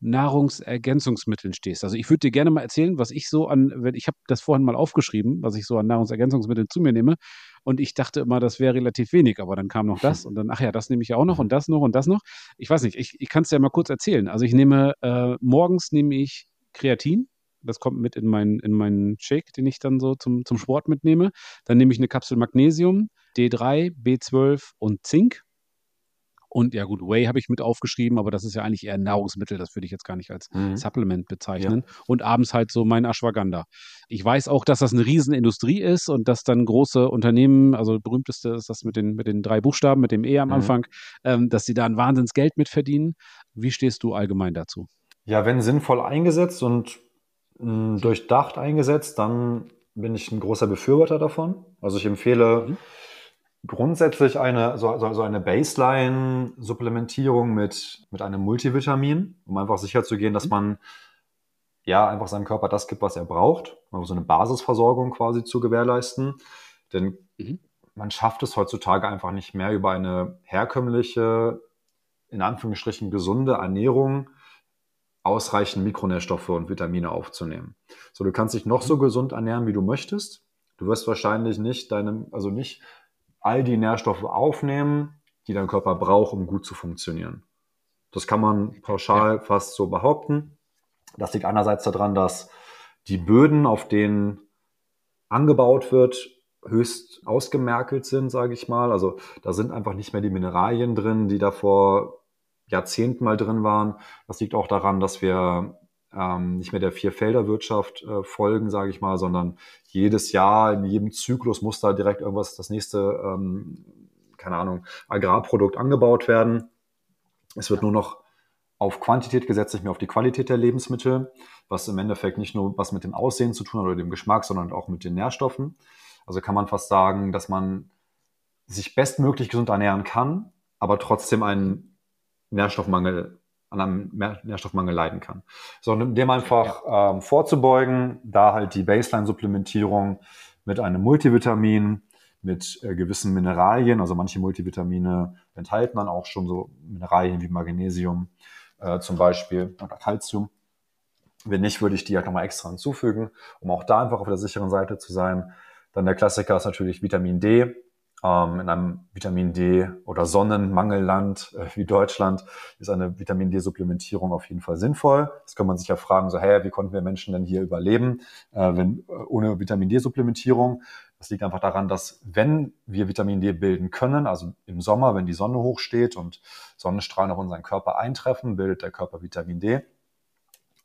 Nahrungsergänzungsmitteln stehst. Also ich würde dir gerne mal erzählen, was ich so an, ich habe das vorhin mal aufgeschrieben, was ich so an Nahrungsergänzungsmitteln zu mir nehme. Und ich dachte immer, das wäre relativ wenig, aber dann kam noch das und dann, ach ja, das nehme ich ja auch noch und das noch und das noch. Ich weiß nicht, ich, ich kann es dir mal kurz erzählen. Also ich nehme, äh, morgens nehme ich Kreatin. Das kommt mit in meinen, in meinen Shake, den ich dann so zum, zum Sport mitnehme. Dann nehme ich eine Kapsel Magnesium, D3, B12 und Zink und ja gut, Whey habe ich mit aufgeschrieben, aber das ist ja eigentlich eher ein Nahrungsmittel, das würde ich jetzt gar nicht als mhm. Supplement bezeichnen. Ja. Und abends halt so mein Ashwagandha. Ich weiß auch, dass das eine Riesenindustrie ist und dass dann große Unternehmen, also berühmteste ist das mit den, mit den drei Buchstaben, mit dem E am mhm. Anfang, ähm, dass sie da ein Wahnsinnsgeld mit verdienen. Wie stehst du allgemein dazu? Ja, wenn sinnvoll eingesetzt und mh, hm, durchdacht eingesetzt, dann bin ich ein großer Befürworter davon. Also ich empfehle mhm grundsätzlich eine, so, so eine Baseline-Supplementierung mit, mit einem Multivitamin, um einfach sicherzugehen, dass mhm. man ja einfach seinem Körper das gibt, was er braucht, um so eine Basisversorgung quasi zu gewährleisten. Denn mhm. man schafft es heutzutage einfach nicht mehr über eine herkömmliche, in Anführungsstrichen gesunde Ernährung ausreichend Mikronährstoffe und Vitamine aufzunehmen. So, du kannst dich noch so mhm. gesund ernähren, wie du möchtest. Du wirst wahrscheinlich nicht deinem, also nicht all die Nährstoffe aufnehmen, die dein Körper braucht, um gut zu funktionieren. Das kann man pauschal ja. fast so behaupten. Das liegt einerseits daran, dass die Böden, auf denen angebaut wird, höchst ausgemerkelt sind, sage ich mal. Also da sind einfach nicht mehr die Mineralien drin, die da vor Jahrzehnten mal drin waren. Das liegt auch daran, dass wir ähm, nicht mehr der Vierfelderwirtschaft äh, folgen, sage ich mal, sondern jedes Jahr in jedem Zyklus muss da direkt irgendwas, das nächste, ähm, keine Ahnung, Agrarprodukt angebaut werden. Es wird nur noch auf Quantität gesetzt, nicht mehr auf die Qualität der Lebensmittel, was im Endeffekt nicht nur was mit dem Aussehen zu tun hat oder dem Geschmack, sondern auch mit den Nährstoffen. Also kann man fast sagen, dass man sich bestmöglich gesund ernähren kann, aber trotzdem einen Nährstoffmangel an einem Nährstoffmangel leiden kann. Sondern dem einfach ja. ähm, vorzubeugen, da halt die Baseline-Supplementierung mit einem Multivitamin, mit äh, gewissen Mineralien, also manche Multivitamine enthalten dann auch schon so Mineralien wie Magnesium äh, zum Beispiel oder Calcium. Wenn nicht, würde ich die halt nochmal extra hinzufügen, um auch da einfach auf der sicheren Seite zu sein. Dann der Klassiker ist natürlich Vitamin D. Ähm, in einem Vitamin D oder Sonnenmangelland äh, wie Deutschland ist eine Vitamin D-Supplementierung auf jeden Fall sinnvoll. Das kann man sich ja fragen, so, hey, wie konnten wir Menschen denn hier überleben, äh, wenn äh, ohne Vitamin D-Supplementierung? Das liegt einfach daran, dass wenn wir Vitamin D bilden können, also im Sommer, wenn die Sonne hochsteht und Sonnenstrahlen auf unseren Körper eintreffen, bildet der Körper Vitamin D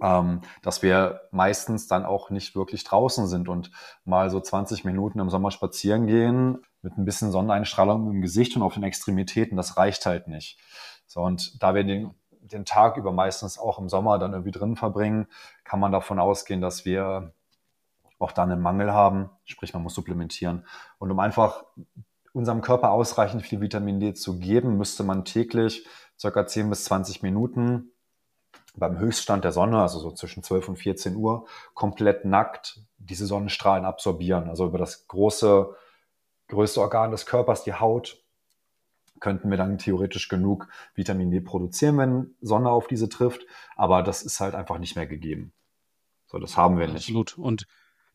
ähm, dass wir meistens dann auch nicht wirklich draußen sind und mal so 20 Minuten im Sommer spazieren gehen mit ein bisschen Sonneneinstrahlung im Gesicht und auf den Extremitäten, das reicht halt nicht. So, und da wir den, den Tag über meistens auch im Sommer dann irgendwie drin verbringen, kann man davon ausgehen, dass wir auch dann einen Mangel haben, sprich man muss supplementieren. Und um einfach unserem Körper ausreichend viel Vitamin D zu geben, müsste man täglich circa 10 bis 20 Minuten beim Höchststand der Sonne, also so zwischen 12 und 14 Uhr, komplett nackt diese Sonnenstrahlen absorbieren. Also über das große, größte Organ des Körpers, die Haut, könnten wir dann theoretisch genug Vitamin D produzieren, wenn Sonne auf diese trifft. Aber das ist halt einfach nicht mehr gegeben. So, das haben wir nicht. Absolut. Und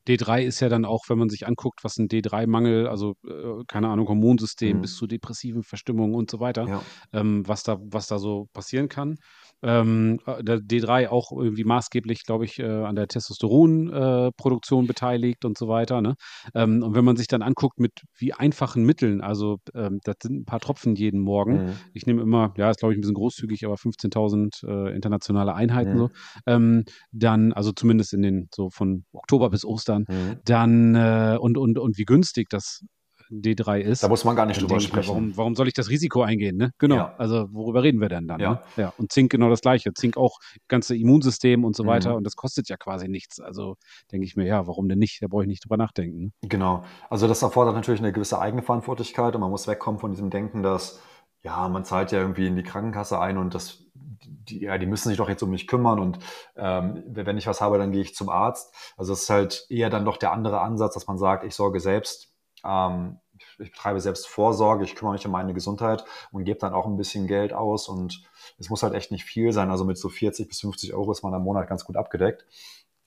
D3 ist ja dann auch, wenn man sich anguckt, was ein D3-Mangel, also äh, keine Ahnung, Hormonsystem mhm. bis zu depressiven Verstimmungen und so weiter, ja. ähm, was, da, was da so passieren kann ähm, äh, der D3 auch irgendwie maßgeblich, glaube ich, äh, an der Testosteronproduktion äh, beteiligt und so weiter. Ne? Ähm, und wenn man sich dann anguckt, mit wie einfachen Mitteln, also ähm, das sind ein paar Tropfen jeden Morgen. Mhm. Ich nehme immer, ja, ist glaube ich ein bisschen großzügig, aber 15.000 äh, internationale Einheiten mhm. so. Ähm, dann, also zumindest in den, so von Oktober bis Ostern, mhm. dann äh, und, und, und wie günstig das D3 ist. Da muss man gar nicht drüber sprechen. Warum, warum, soll ich das Risiko eingehen? Ne? Genau. Ja. Also worüber reden wir denn dann? Ja. Ne? ja. Und Zink genau das gleiche. Zink auch ganze Immunsystem und so mhm. weiter. Und das kostet ja quasi nichts. Also denke ich mir, ja, warum denn nicht? Da brauche ich nicht drüber nachdenken. Ne? Genau. Also das erfordert natürlich eine gewisse Eigenverantwortlichkeit und man muss wegkommen von diesem Denken, dass ja, man zahlt ja irgendwie in die Krankenkasse ein und das die, ja, die müssen sich doch jetzt um mich kümmern und ähm, wenn ich was habe, dann gehe ich zum Arzt. Also es ist halt eher dann doch der andere Ansatz, dass man sagt, ich sorge selbst ähm, ich betreibe selbst Vorsorge, ich kümmere mich um meine Gesundheit und gebe dann auch ein bisschen Geld aus und es muss halt echt nicht viel sein. Also mit so 40 bis 50 Euro ist man am Monat ganz gut abgedeckt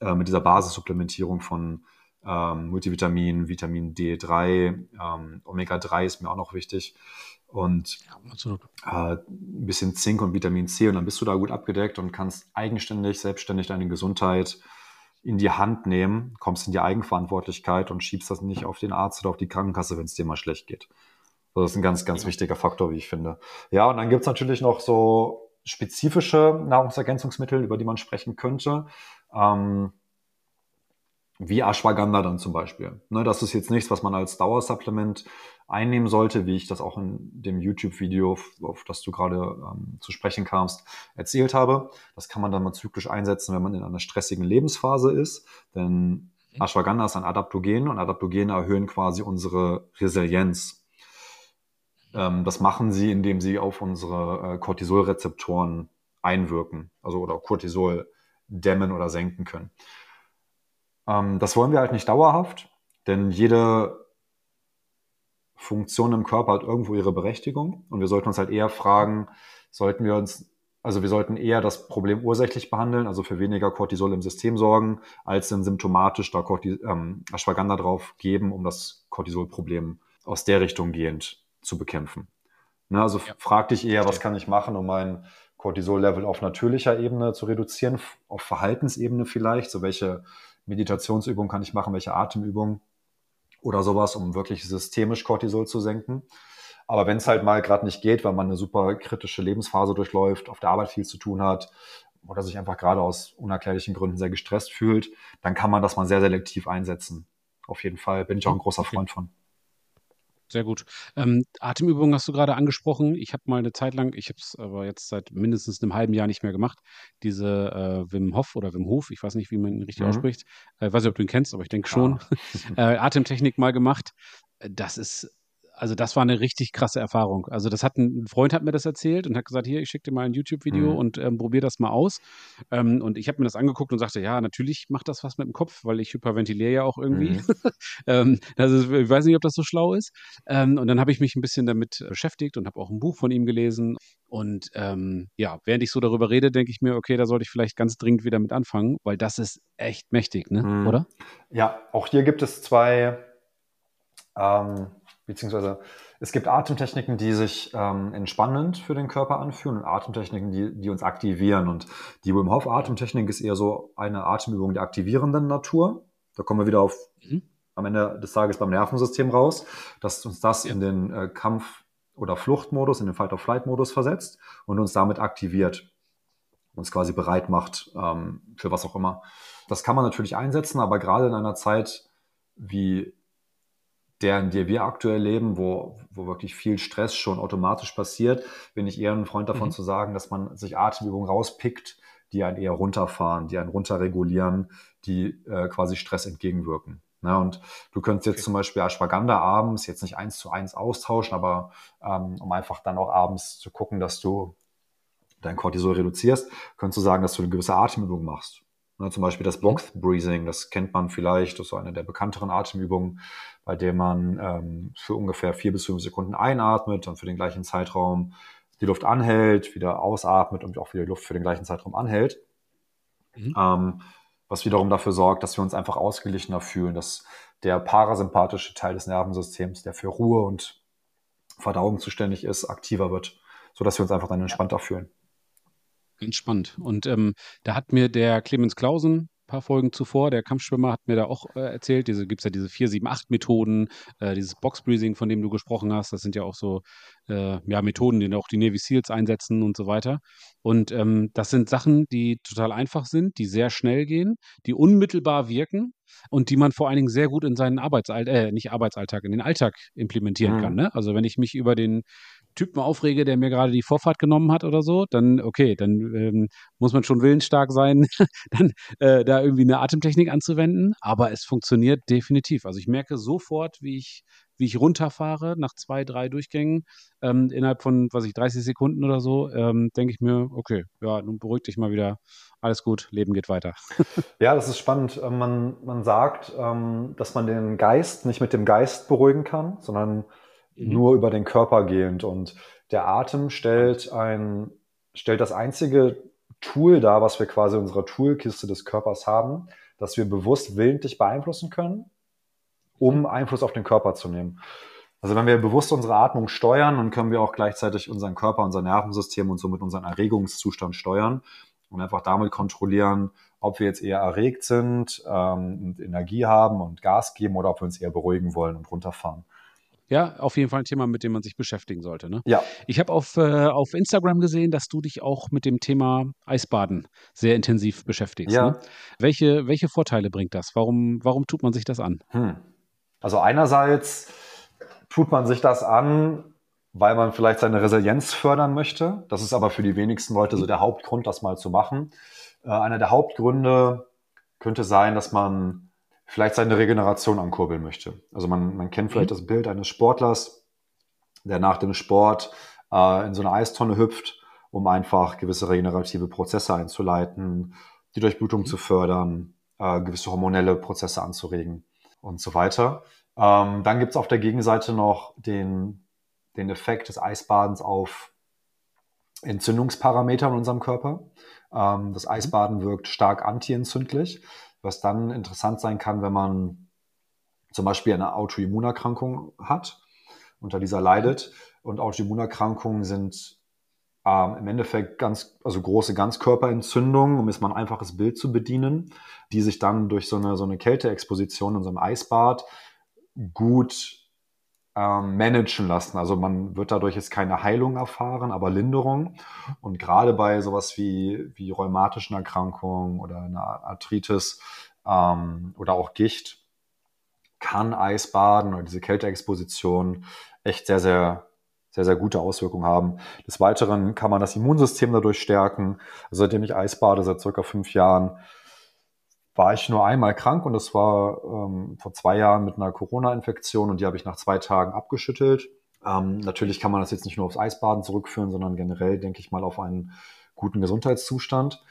äh, mit dieser Basissupplementierung von ähm, Multivitamin, Vitamin D3, ähm, Omega-3 ist mir auch noch wichtig und ja, äh, ein bisschen Zink und Vitamin C und dann bist du da gut abgedeckt und kannst eigenständig, selbstständig deine Gesundheit in die Hand nehmen, kommst in die Eigenverantwortlichkeit und schiebst das nicht auf den Arzt oder auf die Krankenkasse, wenn es dir mal schlecht geht. Also das ist ein ganz, ganz wichtiger Faktor, wie ich finde. Ja, und dann gibt's natürlich noch so spezifische Nahrungsergänzungsmittel, über die man sprechen könnte. Ähm, wie Ashwagandha dann zum Beispiel. Ne, das ist jetzt nichts, was man als Dauersupplement einnehmen sollte, wie ich das auch in dem YouTube-Video, auf das du gerade ähm, zu sprechen kamst, erzählt habe. Das kann man dann mal zyklisch einsetzen, wenn man in einer stressigen Lebensphase ist, denn mhm. Ashwagandha ist ein Adaptogen und Adaptogene erhöhen quasi unsere Resilienz. Ähm, das machen sie, indem sie auf unsere äh, Cortisolrezeptoren einwirken, also oder Cortisol dämmen oder senken können. Ähm, das wollen wir halt nicht dauerhaft, denn jede Funktion im Körper hat irgendwo ihre Berechtigung und wir sollten uns halt eher fragen, sollten wir uns, also wir sollten eher das Problem ursächlich behandeln, also für weniger Cortisol im System sorgen, als dann symptomatisch da Cortis ähm, Ashwagandha drauf geben, um das Cortisolproblem aus der Richtung gehend zu bekämpfen. Ne, also ja. frag dich eher, was kann ich machen, um mein Cortisol-Level auf natürlicher Ebene zu reduzieren, auf Verhaltensebene vielleicht, so welche Meditationsübungen kann ich machen, welche Atemübungen oder sowas, um wirklich systemisch Cortisol zu senken. Aber wenn es halt mal gerade nicht geht, weil man eine super kritische Lebensphase durchläuft, auf der Arbeit viel zu tun hat, oder sich einfach gerade aus unerklärlichen Gründen sehr gestresst fühlt, dann kann man das mal sehr selektiv einsetzen. Auf jeden Fall bin ich auch ein großer Freund von. Sehr gut. Ähm, Atemübungen hast du gerade angesprochen. Ich habe mal eine Zeit lang, ich habe es aber jetzt seit mindestens einem halben Jahr nicht mehr gemacht, diese äh, Wim Hof oder Wim Hof, ich weiß nicht, wie man ihn richtig mhm. ausspricht. Äh, weiß nicht, ob du ihn kennst, aber ich denke schon. Ah. äh, Atemtechnik mal gemacht. Äh, das ist also das war eine richtig krasse Erfahrung. Also das hat ein, Freund hat mir das erzählt und hat gesagt, hier, ich schicke dir mal ein YouTube-Video mhm. und ähm, probier das mal aus. Ähm, und ich habe mir das angeguckt und sagte, ja, natürlich macht das was mit dem Kopf, weil ich hyperventiliere ja auch irgendwie. Mhm. ähm, ist, ich weiß nicht, ob das so schlau ist. Ähm, und dann habe ich mich ein bisschen damit beschäftigt und habe auch ein Buch von ihm gelesen. Und ähm, ja, während ich so darüber rede, denke ich mir, okay, da sollte ich vielleicht ganz dringend wieder mit anfangen, weil das ist echt mächtig, ne? Mhm. oder? Ja, auch hier gibt es zwei ähm, beziehungsweise es gibt Atemtechniken, die sich ähm, entspannend für den Körper anfühlen und Atemtechniken, die, die uns aktivieren. Und die Wim Hof Atemtechnik ist eher so eine Atemübung der aktivierenden Natur. Da kommen wir wieder auf mhm. am Ende des Tages beim Nervensystem raus, dass uns das in den äh, Kampf- oder Fluchtmodus, in den Fight-of-Flight-Modus versetzt und uns damit aktiviert, uns quasi bereit macht ähm, für was auch immer. Das kann man natürlich einsetzen, aber gerade in einer Zeit wie der, in der wir aktuell leben, wo, wo wirklich viel Stress schon automatisch passiert, bin ich eher ein Freund davon mhm. zu sagen, dass man sich Atemübungen rauspickt, die einen eher runterfahren, die einen runterregulieren, die äh, quasi Stress entgegenwirken. Ne? Und du könntest jetzt okay. zum Beispiel Ashwagandha abends jetzt nicht eins zu eins austauschen, aber ähm, um einfach dann auch abends zu gucken, dass du dein Cortisol reduzierst, könntest du sagen, dass du eine gewisse Atemübung machst. Ne, zum Beispiel das Box Breathing, das kennt man vielleicht, das ist so eine der bekannteren Atemübungen, bei der man ähm, für ungefähr vier bis fünf Sekunden einatmet und für den gleichen Zeitraum die Luft anhält, wieder ausatmet und auch wieder die Luft für den gleichen Zeitraum anhält. Mhm. Ähm, was wiederum dafür sorgt, dass wir uns einfach ausgeglichener fühlen, dass der parasympathische Teil des Nervensystems, der für Ruhe und Verdauung zuständig ist, aktiver wird, sodass wir uns einfach dann entspannter fühlen entspannt. Und ähm, da hat mir der Clemens Klausen paar Folgen zuvor, der Kampfschwimmer, hat mir da auch äh, erzählt, diese gibt es ja diese 4-7-8-Methoden, äh, dieses Box-Breathing, von dem du gesprochen hast, das sind ja auch so äh, ja, Methoden, die auch die Navy SEALs einsetzen und so weiter. Und ähm, das sind Sachen, die total einfach sind, die sehr schnell gehen, die unmittelbar wirken und die man vor allen Dingen sehr gut in seinen Arbeitsalltag, äh, nicht Arbeitsalltag, in den Alltag implementieren mhm. kann. Ne? Also wenn ich mich über den Typen aufrege, der mir gerade die Vorfahrt genommen hat oder so, dann okay, dann ähm, muss man schon willensstark sein, dann äh, da irgendwie eine Atemtechnik anzuwenden. Aber es funktioniert definitiv. Also ich merke sofort, wie ich wie ich runterfahre nach zwei, drei Durchgängen ähm, innerhalb von, was ich, 30 Sekunden oder so, ähm, denke ich mir, okay, ja, nun beruhig dich mal wieder, alles gut, Leben geht weiter. ja, das ist spannend. Ähm, man, man sagt, ähm, dass man den Geist nicht mit dem Geist beruhigen kann, sondern mhm. nur über den Körper gehend. Und der Atem stellt ein, stellt das einzige Tool dar, was wir quasi in unserer Toolkiste des Körpers haben, das wir bewusst willentlich beeinflussen können um Einfluss auf den Körper zu nehmen. Also wenn wir bewusst unsere Atmung steuern, dann können wir auch gleichzeitig unseren Körper, unser Nervensystem und somit unseren Erregungszustand steuern und einfach damit kontrollieren, ob wir jetzt eher erregt sind ähm, und Energie haben und Gas geben oder ob wir uns eher beruhigen wollen und runterfahren. Ja, auf jeden Fall ein Thema, mit dem man sich beschäftigen sollte. Ne? Ja. Ich habe auf, äh, auf Instagram gesehen, dass du dich auch mit dem Thema Eisbaden sehr intensiv beschäftigst. Ja. Ne? Welche, welche Vorteile bringt das? Warum, warum tut man sich das an? Hm. Also einerseits tut man sich das an, weil man vielleicht seine Resilienz fördern möchte. Das ist aber für die wenigsten Leute so der Hauptgrund, das mal zu machen. Äh, einer der Hauptgründe könnte sein, dass man vielleicht seine Regeneration ankurbeln möchte. Also man, man kennt vielleicht mhm. das Bild eines Sportlers, der nach dem Sport äh, in so eine Eistonne hüpft, um einfach gewisse regenerative Prozesse einzuleiten, die Durchblutung mhm. zu fördern, äh, gewisse hormonelle Prozesse anzuregen und so weiter. Ähm, dann gibt es auf der Gegenseite noch den, den Effekt des Eisbadens auf Entzündungsparameter in unserem Körper. Ähm, das mhm. Eisbaden wirkt stark antientzündlich, was dann interessant sein kann, wenn man zum Beispiel eine Autoimmunerkrankung hat, unter dieser leidet. Und Autoimmunerkrankungen sind ähm, im Endeffekt ganz, also große Ganzkörperentzündungen, um jetzt mal ein einfaches Bild zu bedienen, die sich dann durch so eine, so eine Kälteexposition in so einem Eisbad gut ähm, managen lassen. Also man wird dadurch jetzt keine Heilung erfahren, aber Linderung. Und gerade bei sowas wie, wie rheumatischen Erkrankungen oder einer Arthritis ähm, oder auch Gicht kann Eisbaden oder diese Kälteexposition echt sehr, sehr, sehr, sehr gute Auswirkungen haben. Des Weiteren kann man das Immunsystem dadurch stärken. Also seitdem ich Eisbade, seit circa fünf Jahren, war ich nur einmal krank und das war ähm, vor zwei Jahren mit einer Corona-Infektion und die habe ich nach zwei Tagen abgeschüttelt. Ähm, natürlich kann man das jetzt nicht nur aufs Eisbaden zurückführen, sondern generell, denke ich mal, auf einen guten Gesundheitszustand,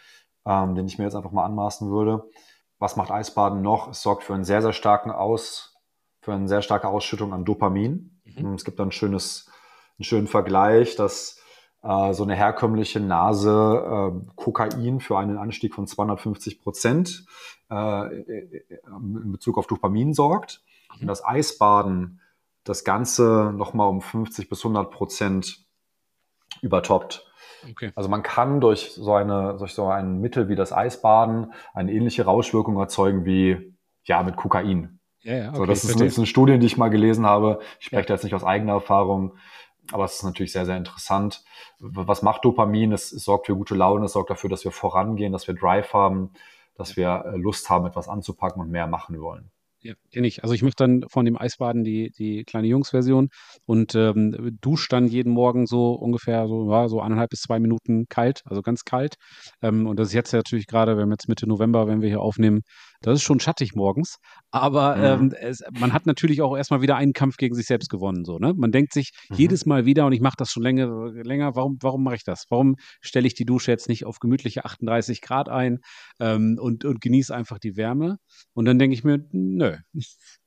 ähm, den ich mir jetzt einfach mal anmaßen würde. Was macht Eisbaden noch? Es sorgt für einen sehr, sehr starken Aus, für eine sehr starke Ausschüttung an Dopamin. Mhm. Es gibt dann ein schönes, einen schönen Vergleich, dass äh, so eine herkömmliche Nase äh, Kokain für einen Anstieg von 250 Prozent äh, in Bezug auf Dopamin sorgt. Und das Eisbaden das Ganze nochmal um 50 bis 100 Prozent übertoppt. Okay. Also man kann durch so, eine, durch so ein Mittel wie das Eisbaden eine ähnliche Rauschwirkung erzeugen wie ja mit Kokain. Ja, ja, okay, so, das, ist, das sind Studien, die ich mal gelesen habe. Ich spreche ja. jetzt nicht aus eigener Erfahrung. Aber es ist natürlich sehr, sehr interessant. Was macht Dopamin? Es, es, sorgt für gute Laune, es sorgt dafür, dass wir vorangehen, dass wir Drive haben, dass wir äh, Lust haben, etwas anzupacken und mehr machen wollen. Ja, kenne ich. Also ich möchte dann von dem Eisbaden die, die kleine Jungs-Version und ähm, dusch dann jeden Morgen so ungefähr so, ja, so eineinhalb bis zwei Minuten kalt, also ganz kalt. Ähm, und das ist jetzt natürlich gerade, wenn wir jetzt Mitte November, wenn wir hier aufnehmen, das ist schon schattig morgens. Aber mhm. ähm, es, man hat natürlich auch erstmal wieder einen Kampf gegen sich selbst gewonnen. So, ne? Man denkt sich mhm. jedes Mal wieder, und ich mache das schon länger, länger warum, warum mache ich das? Warum stelle ich die Dusche jetzt nicht auf gemütliche 38 Grad ein ähm, und, und genieße einfach die Wärme? Und dann denke ich mir, nö,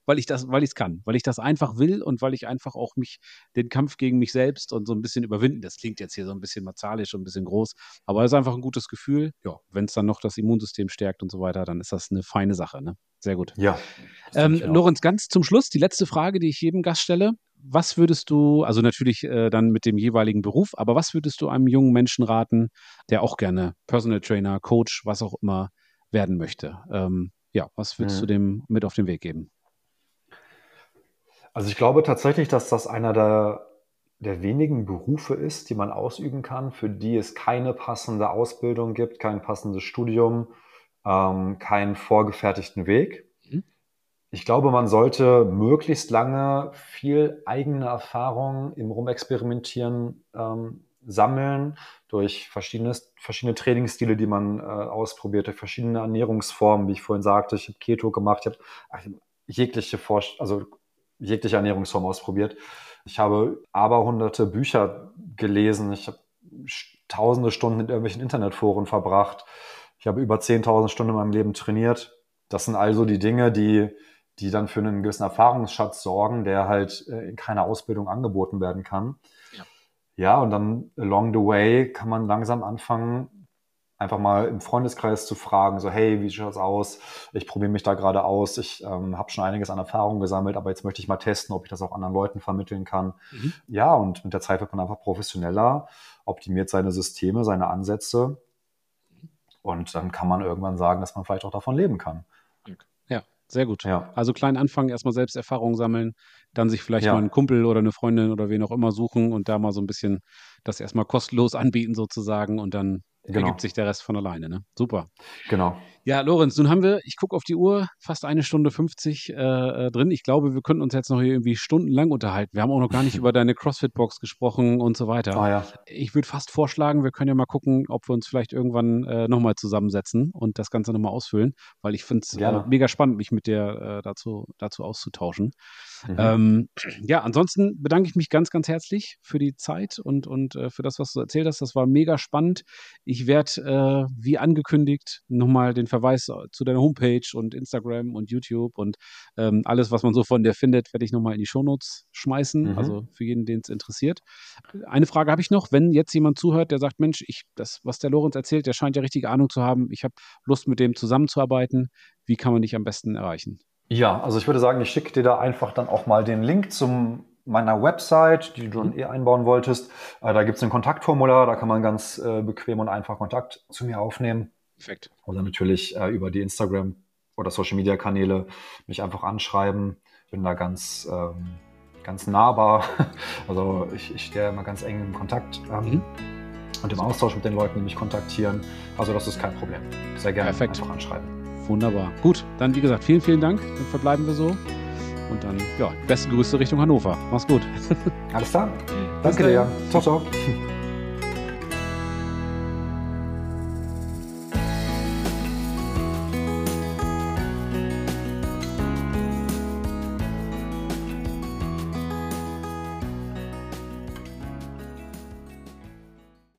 weil ich das, weil ich es kann, weil ich das einfach will und weil ich einfach auch mich den Kampf gegen mich selbst und so ein bisschen überwinden. Das klingt jetzt hier so ein bisschen martialisch und ein bisschen groß, aber es ist einfach ein gutes Gefühl. Ja, wenn es dann noch das Immunsystem stärkt und so weiter, dann ist das eine feine Sache. Ne? Sehr gut. Ja. Ähm, Lorenz, ganz zum Schluss die letzte Frage, die ich jedem Gast stelle. Was würdest du, also natürlich äh, dann mit dem jeweiligen Beruf, aber was würdest du einem jungen Menschen raten, der auch gerne Personal Trainer, Coach, was auch immer werden möchte? Ähm, ja, was würdest hm. du dem mit auf den Weg geben? Also ich glaube tatsächlich, dass das einer der, der wenigen Berufe ist, die man ausüben kann, für die es keine passende Ausbildung gibt, kein passendes Studium, ähm, keinen vorgefertigten Weg. Mhm. Ich glaube, man sollte möglichst lange viel eigene Erfahrung im Rumexperimentieren ähm, sammeln, durch verschiedene, verschiedene Trainingsstile, die man äh, ausprobiert, durch verschiedene Ernährungsformen, wie ich vorhin sagte. Ich habe Keto gemacht, ich habe jegliche Forsch also jegliche Ernährungsform ausprobiert. Ich habe aber hunderte Bücher gelesen. Ich habe tausende Stunden in irgendwelchen Internetforen verbracht. Ich habe über 10.000 Stunden in meinem Leben trainiert. Das sind also die Dinge, die, die dann für einen gewissen Erfahrungsschatz sorgen, der halt äh, in keiner Ausbildung angeboten werden kann. Ja. ja, und dann along the way kann man langsam anfangen, einfach mal im Freundeskreis zu fragen, so hey, wie schaut's aus? Ich probiere mich da gerade aus. Ich ähm, habe schon einiges an Erfahrung gesammelt, aber jetzt möchte ich mal testen, ob ich das auch anderen Leuten vermitteln kann. Mhm. Ja, und mit der Zeit wird man einfach professioneller, optimiert seine Systeme, seine Ansätze und dann kann man irgendwann sagen, dass man vielleicht auch davon leben kann. Ja, sehr gut. Ja. Also klein anfangen, erstmal selbst Erfahrung sammeln, dann sich vielleicht ja. mal einen Kumpel oder eine Freundin oder wen auch immer suchen und da mal so ein bisschen das erstmal kostenlos anbieten sozusagen und dann genau. ergibt sich der Rest von alleine. Ne? Super. Genau. Ja, Lorenz, nun haben wir, ich gucke auf die Uhr, fast eine Stunde 50 äh, äh, drin. Ich glaube, wir könnten uns jetzt noch hier irgendwie stundenlang unterhalten. Wir haben auch noch gar nicht über deine CrossFit-Box gesprochen und so weiter. Ah, ja. Ich würde fast vorschlagen, wir können ja mal gucken, ob wir uns vielleicht irgendwann äh, nochmal zusammensetzen und das Ganze nochmal ausfüllen, weil ich finde es äh, mega spannend, mich mit dir äh, dazu, dazu auszutauschen. Mhm. Ähm, ja, ansonsten bedanke ich mich ganz, ganz herzlich für die Zeit und, und äh, für das, was du erzählt hast. Das war mega spannend. Ich werde, äh, wie angekündigt, nochmal den Verweis zu deiner Homepage und Instagram und YouTube und ähm, alles, was man so von dir findet, werde ich nochmal in die Shownotes schmeißen. Mhm. Also für jeden, den es interessiert. Eine Frage habe ich noch, wenn jetzt jemand zuhört, der sagt, Mensch, ich, das, was der Lorenz erzählt, der scheint ja richtige Ahnung zu haben. Ich habe Lust, mit dem zusammenzuarbeiten. Wie kann man dich am besten erreichen? Ja, also ich würde sagen, ich schicke dir da einfach dann auch mal den Link zum meiner Website, die du dann mhm. eh einbauen wolltest. Äh, da gibt es ein Kontaktformular, da kann man ganz äh, bequem und einfach Kontakt zu mir aufnehmen. Perfekt. Oder natürlich äh, über die Instagram oder Social Media Kanäle mich einfach anschreiben. Bin da ganz, ähm, ganz nahbar. Also ich, ich stehe immer ganz eng im Kontakt ähm, mhm. und im Austausch mit den Leuten, die mich kontaktieren. Also das ist kein Problem. Sehr gerne Perfekt. einfach anschreiben. Wunderbar. Gut, dann wie gesagt, vielen, vielen Dank. Dann verbleiben wir so. Und dann, ja, besten Grüße Richtung Hannover. Mach's gut. Alles klar. Danke dir. Ciao, ciao.